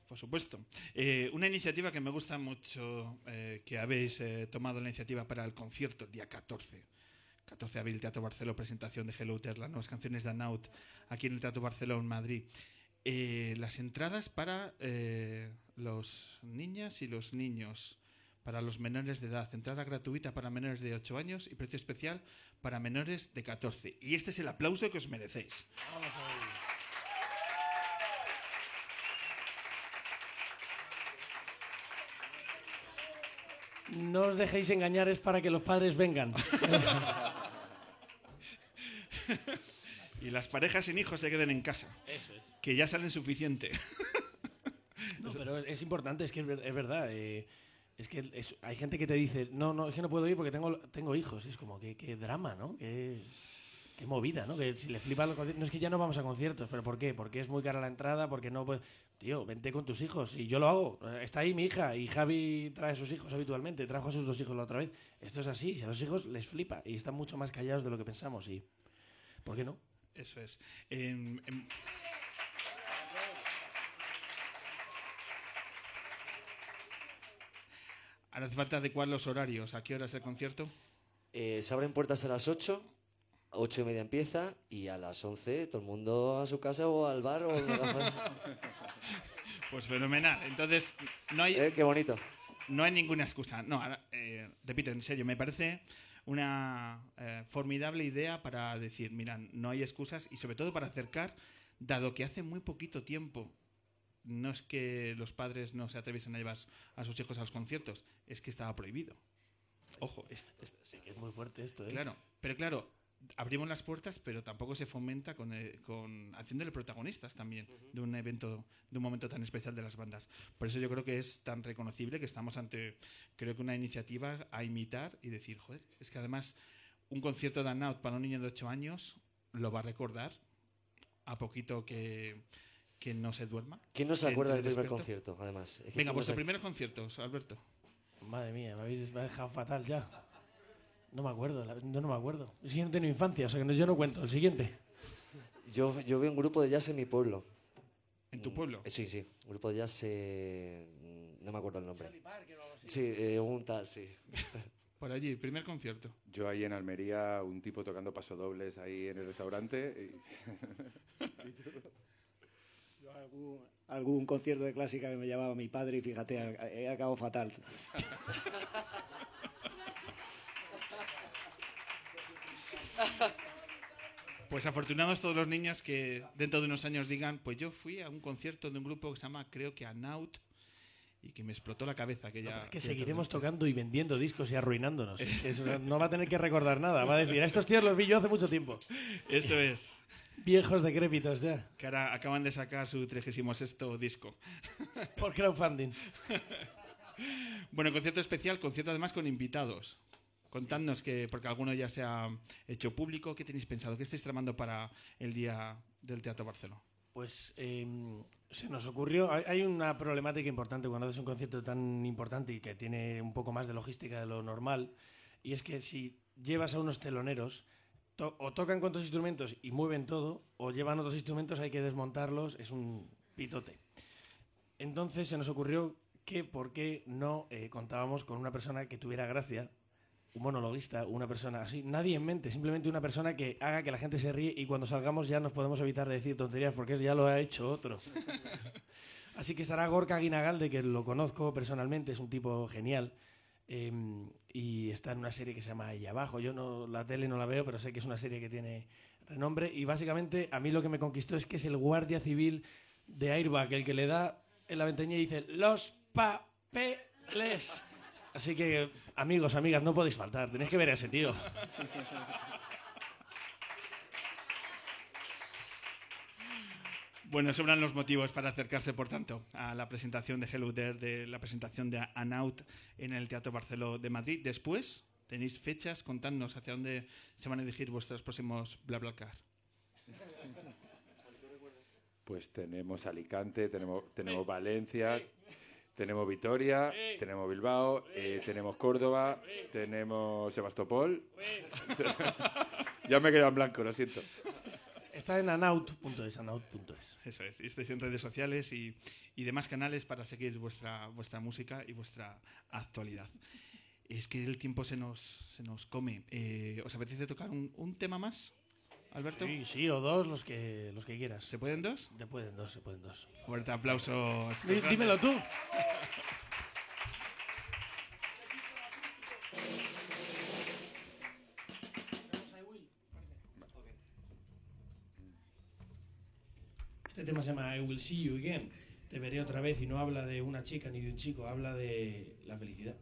Por supuesto. Eh, una iniciativa que me gusta mucho eh, que habéis tomado la iniciativa para el concierto el día 14. 14 de abril, Teatro Barceló, presentación de Hello Ter, las nuevas canciones de Anaut, aquí en el Teatro Barceló, en Madrid. Las entradas para los niñas y los niños, para los menores de edad. Entrada gratuita para menores de 8 años y precio especial para menores de 14. Y este es el aplauso que os merecéis. No os dejéis engañar, es para que los padres vengan. Y las parejas sin hijos se queden en casa. Eso es. Que ya salen suficiente. No, pero es importante, es que es, ver- es verdad. eh, es que hay gente que te dice, no, no, es que no puedo ir porque tengo, tengo hijos. Y es como, qué, qué drama, ¿no? Qué, qué movida, ¿no? Que si le flipa los. No es que ya no vamos a conciertos, pero ¿por qué? Porque es muy cara la entrada, porque no puedes. Tío, vente con tus hijos. Y yo lo hago. Eh, Está ahí mi hija y Javi trae sus hijos habitualmente. Trajo a sus dos hijos la otra vez. Esto es así. Si a los hijos les flipa y están mucho más callados de lo que pensamos. Y, ¿Por qué no? Eso es. Em, em, Ahora hace falta adecuar los horarios. ¿A qué hora es el concierto? Eh, se abren puertas a las 8, a 8 y media empieza y a las 11 todo el mundo a su casa o al bar o Pues fenomenal. Entonces, no hay. Eh, qué bonito. No hay ninguna excusa. No, ahora, eh, repito, en serio, me parece una formidable idea para decir, mira, no hay excusas y sobre todo para acercar, dado que hace muy poquito tiempo no es que los padres no se atreviesen a llevar a sus hijos a los conciertos, es que estaba prohibido. Ojo, es- es- Sí, que es muy fuerte esto, ¿eh? Claro, pero claro, abrimos las puertas, pero tampoco se fomenta con, eh, con haciéndole protagonistas también de un evento, de un momento tan especial de las bandas. Por eso yo creo que es tan reconocible que estamos ante, creo que una iniciativa a imitar y decir, joder, es que además un concierto de Out para un niño de 8 años lo va a recordar a poquito que, que no se duerma. ¿Quién no se acuerda del primer concierto, además? Es que Venga, ¿quién no vuestros primeros conciertos, Alberto. Madre mía, me habéis me ha dejado fatal ya. No me acuerdo, la- yo no me acuerdo. Es que yo no tengo infancia, o sea que no- yo no cuento. El siguiente. Yo, yo vi un grupo de jazz en mi pueblo. ¿En tu pueblo? Eh, Sí, sí. Un grupo de jazz, eh, no me acuerdo el nombre. Sí, eh, un tal, sí. Por allí, primer concierto. Yo ahí en Almería, un tipo tocando pasodobles ahí en el restaurante. y- algún, algún concierto de clásica que me llevaba mi padre y fíjate, a- he acabado fatal. Pues afortunados todos los niños que dentro de unos años digan, pues yo fui a un concierto de un grupo que se llama, creo que Anaut, y que me explotó la cabeza. Que ya, que ya seguiremos tocando y vendiendo discos y arruinándonos. Eso no va a tener que recordar nada. Va a decir, a estos tíos los vi yo hace mucho tiempo. Eso es. Viejos decrépitos ya. Que ahora acaban de sacar su 36 disco. Por crowdfunding. Bueno, concierto especial, concierto además con invitados. Contadnos que, porque alguno ya se ha hecho público, ¿qué tenéis pensado? ¿Qué estáis tramando para el día del Teatro Barcelona? Pues eh, se nos ocurrió, hay, hay una problemática importante cuando haces un concierto tan importante y que tiene un poco más de logística de lo normal, y es que si llevas a unos teloneros, to- o tocan con otros instrumentos y mueven todo, o llevan otros instrumentos, hay que desmontarlos, es un pitote. Entonces se nos ocurrió que por qué no eh, contábamos con una persona que tuviera gracia, un monologuista, una persona así, nadie en mente, simplemente una persona que haga que la gente se ríe y cuando salgamos ya nos podemos evitar de decir tonterías porque ya lo ha hecho otro. Así que estará Gorka Guinagalde, que lo conozco personalmente, es un tipo genial. Eh, y está en una serie que se llama Ahí Abajo. Yo no la tele no la veo, pero sé que es una serie que tiene renombre. Y básicamente a mí lo que me conquistó es que es el guardia civil de Airbag, el que le da en la ventanilla y dice los papeles. Así que, amigos, amigas, no podéis faltar. Tenéis que ver a ese tío. Bueno, sobran los motivos para acercarse, por tanto, a la presentación de Hello There, de la presentación de Anaut en el Teatro Barceló de Madrid. Después, tenéis fechas, contadnos hacia dónde se van a dirigir vuestros próximos BlaBlaCar. Pues tenemos Alicante, tenemos, tenemos Valencia, tenemos Vitoria, tenemos Bilbao, eh, tenemos Córdoba, tenemos Sebastopol. ya me he quedado en blanco, lo siento. Está en anaut.es, anaut.es. Eso es, y estáis en redes sociales y, y demás canales para seguir vuestra, vuestra música y vuestra actualidad. Es que el tiempo se nos, se nos come. Eh, ¿Os apetece tocar un, un tema más, Alberto? Sí, sí, o dos, los que, los que quieras. ¿Se pueden dos? Se pueden dos, se pueden dos. Fuerte aplauso. Dí- dímelo tú. tema se llama I Will See You Again. Te veré otra vez y no habla de una chica ni de un chico, habla de la felicidad.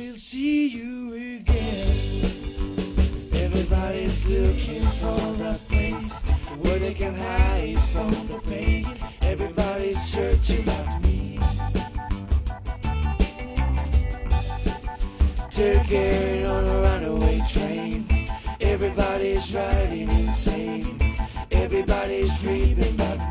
I will see you again. Everybody's looking for a place where they can hide from the pain. Everybody's searching about me. Turkey on a runaway train. Everybody's riding insane. Everybody's dreaming about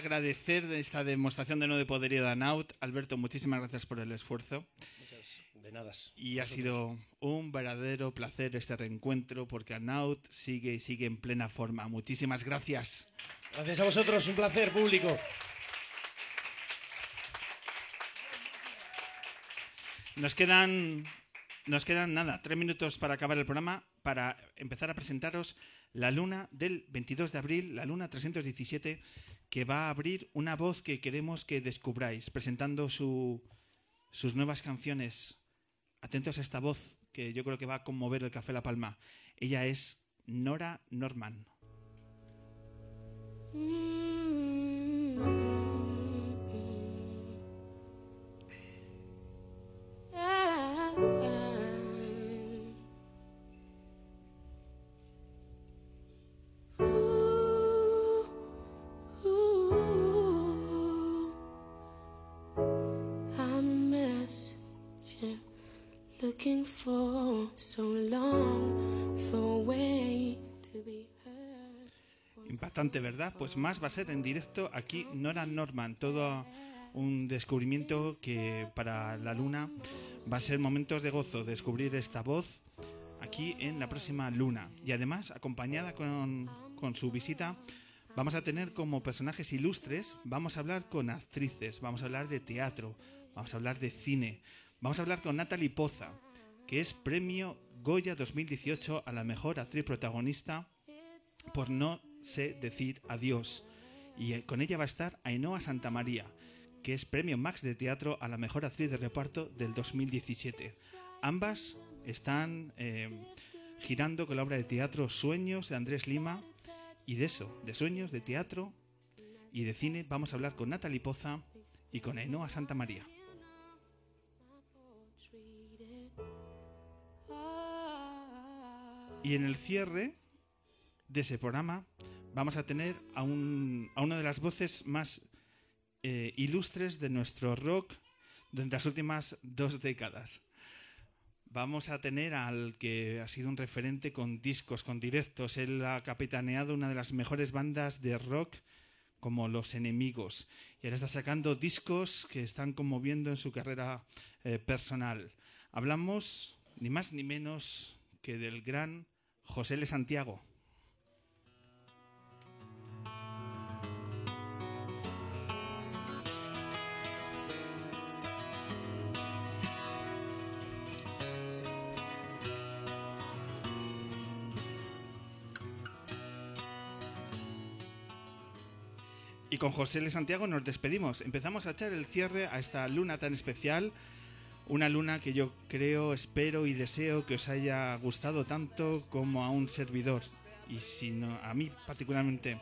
agradecer de esta demostración de nuevo de poderío de Anaut. Alberto, muchísimas gracias por el esfuerzo. Muchas de nada. Y ha sido un verdadero placer este reencuentro porque Anaut sigue y sigue en plena forma. Muchísimas gracias. Gracias a vosotros, un placer público. Nos quedan, nos quedan nada, tres minutos para acabar el programa, para empezar a presentaros la luna del 22 de abril, la luna 317, que va a abrir una voz que queremos que descubráis, presentando su, sus nuevas canciones. Atentos a esta voz que yo creo que va a conmover el Café La Palma. Ella es Nora Norman. ¿Verdad? Pues más va a ser en directo aquí Nora Norman. Todo un descubrimiento que para la luna va a ser momentos de gozo descubrir esta voz aquí en la próxima luna. Y además, acompañada con, con su visita, vamos a tener como personajes ilustres, vamos a hablar con actrices, vamos a hablar de teatro, vamos a hablar de cine, vamos a hablar con Natalie Poza, que es premio Goya 2018 a la mejor actriz protagonista por no sé decir adiós. Y eh, con ella va a estar Ainhoa Santamaría, que es premio Max de teatro a la mejor actriz de reparto del 2017. Ambas están eh, girando con la obra de teatro Sueños de Andrés Lima. Y de eso, de sueños, de teatro y de cine, vamos a hablar con Natalie Poza y con Ainhoa Santamaría. Y en el cierre de ese programa vamos a tener a, un- a una de las voces más eh, ilustres de nuestro rock durante las últimas dos décadas. Vamos a tener al que ha sido un referente con discos, con directos. Él ha capitaneado una de las mejores bandas de rock como Los Enemigos. Y ahora está sacando discos que están conmoviendo en su carrera eh, personal. Hablamos ni más ni menos que del gran José L. Santiago. Con José L. Santiago nos despedimos. Empezamos a echar el cierre a esta luna tan especial. Una luna que yo creo, espero y deseo que os haya gustado tanto como a un servidor. Y si no, a mí particularmente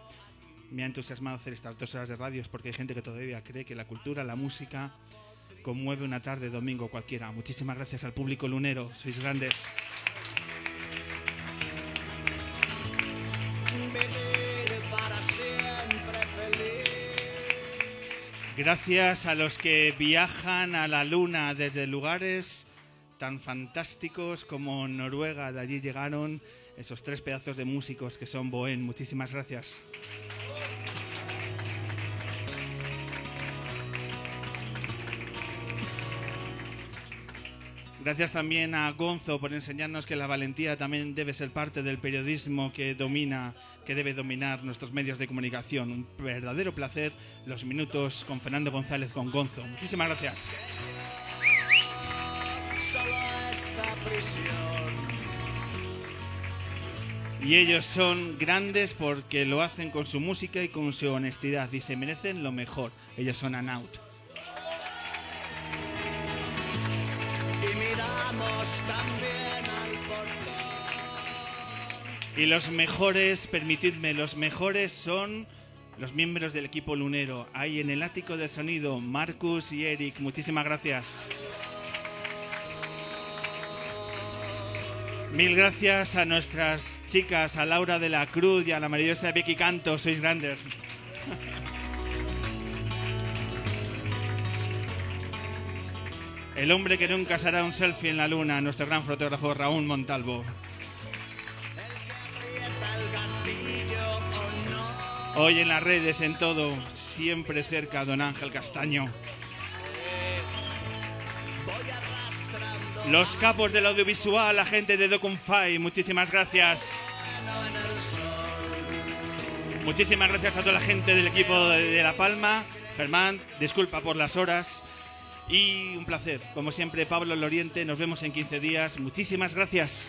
me ha entusiasmado hacer estas dos horas de radio es porque hay gente que todavía cree que la cultura, la música, conmueve una tarde de domingo cualquiera. Muchísimas gracias al público lunero. Sois grandes. Gracias a los que viajan a la luna desde lugares tan fantásticos como Noruega. De allí llegaron esos tres pedazos de músicos que son Bohen. Muchísimas gracias. Gracias también a Gonzo por enseñarnos que la valentía también debe ser parte del periodismo que domina, que debe dominar nuestros medios de comunicación. Un verdadero placer los minutos con Fernando González con Gonzo. Muchísimas gracias. Y ellos son grandes porque lo hacen con su música y con su honestidad y se merecen lo mejor. Ellos son Anaut. Y los mejores, permitidme, los mejores son los miembros del equipo lunero. Ahí en el ático de sonido, Marcus y Eric. Muchísimas gracias. Mil gracias a nuestras chicas, a Laura de la Cruz y a la maravillosa Vicky Canto. Sois grandes. El hombre que nunca hará un selfie en la luna, nuestro gran fotógrafo Raúl Montalvo. Hoy en las redes, en todo, siempre cerca don Ángel Castaño. Los capos del audiovisual, la gente de Documfy, muchísimas gracias. Muchísimas gracias a toda la gente del equipo de La Palma. Germán, disculpa por las horas. Y un placer, como siempre, Pablo Loriente. Nos vemos en 15 días. Muchísimas gracias.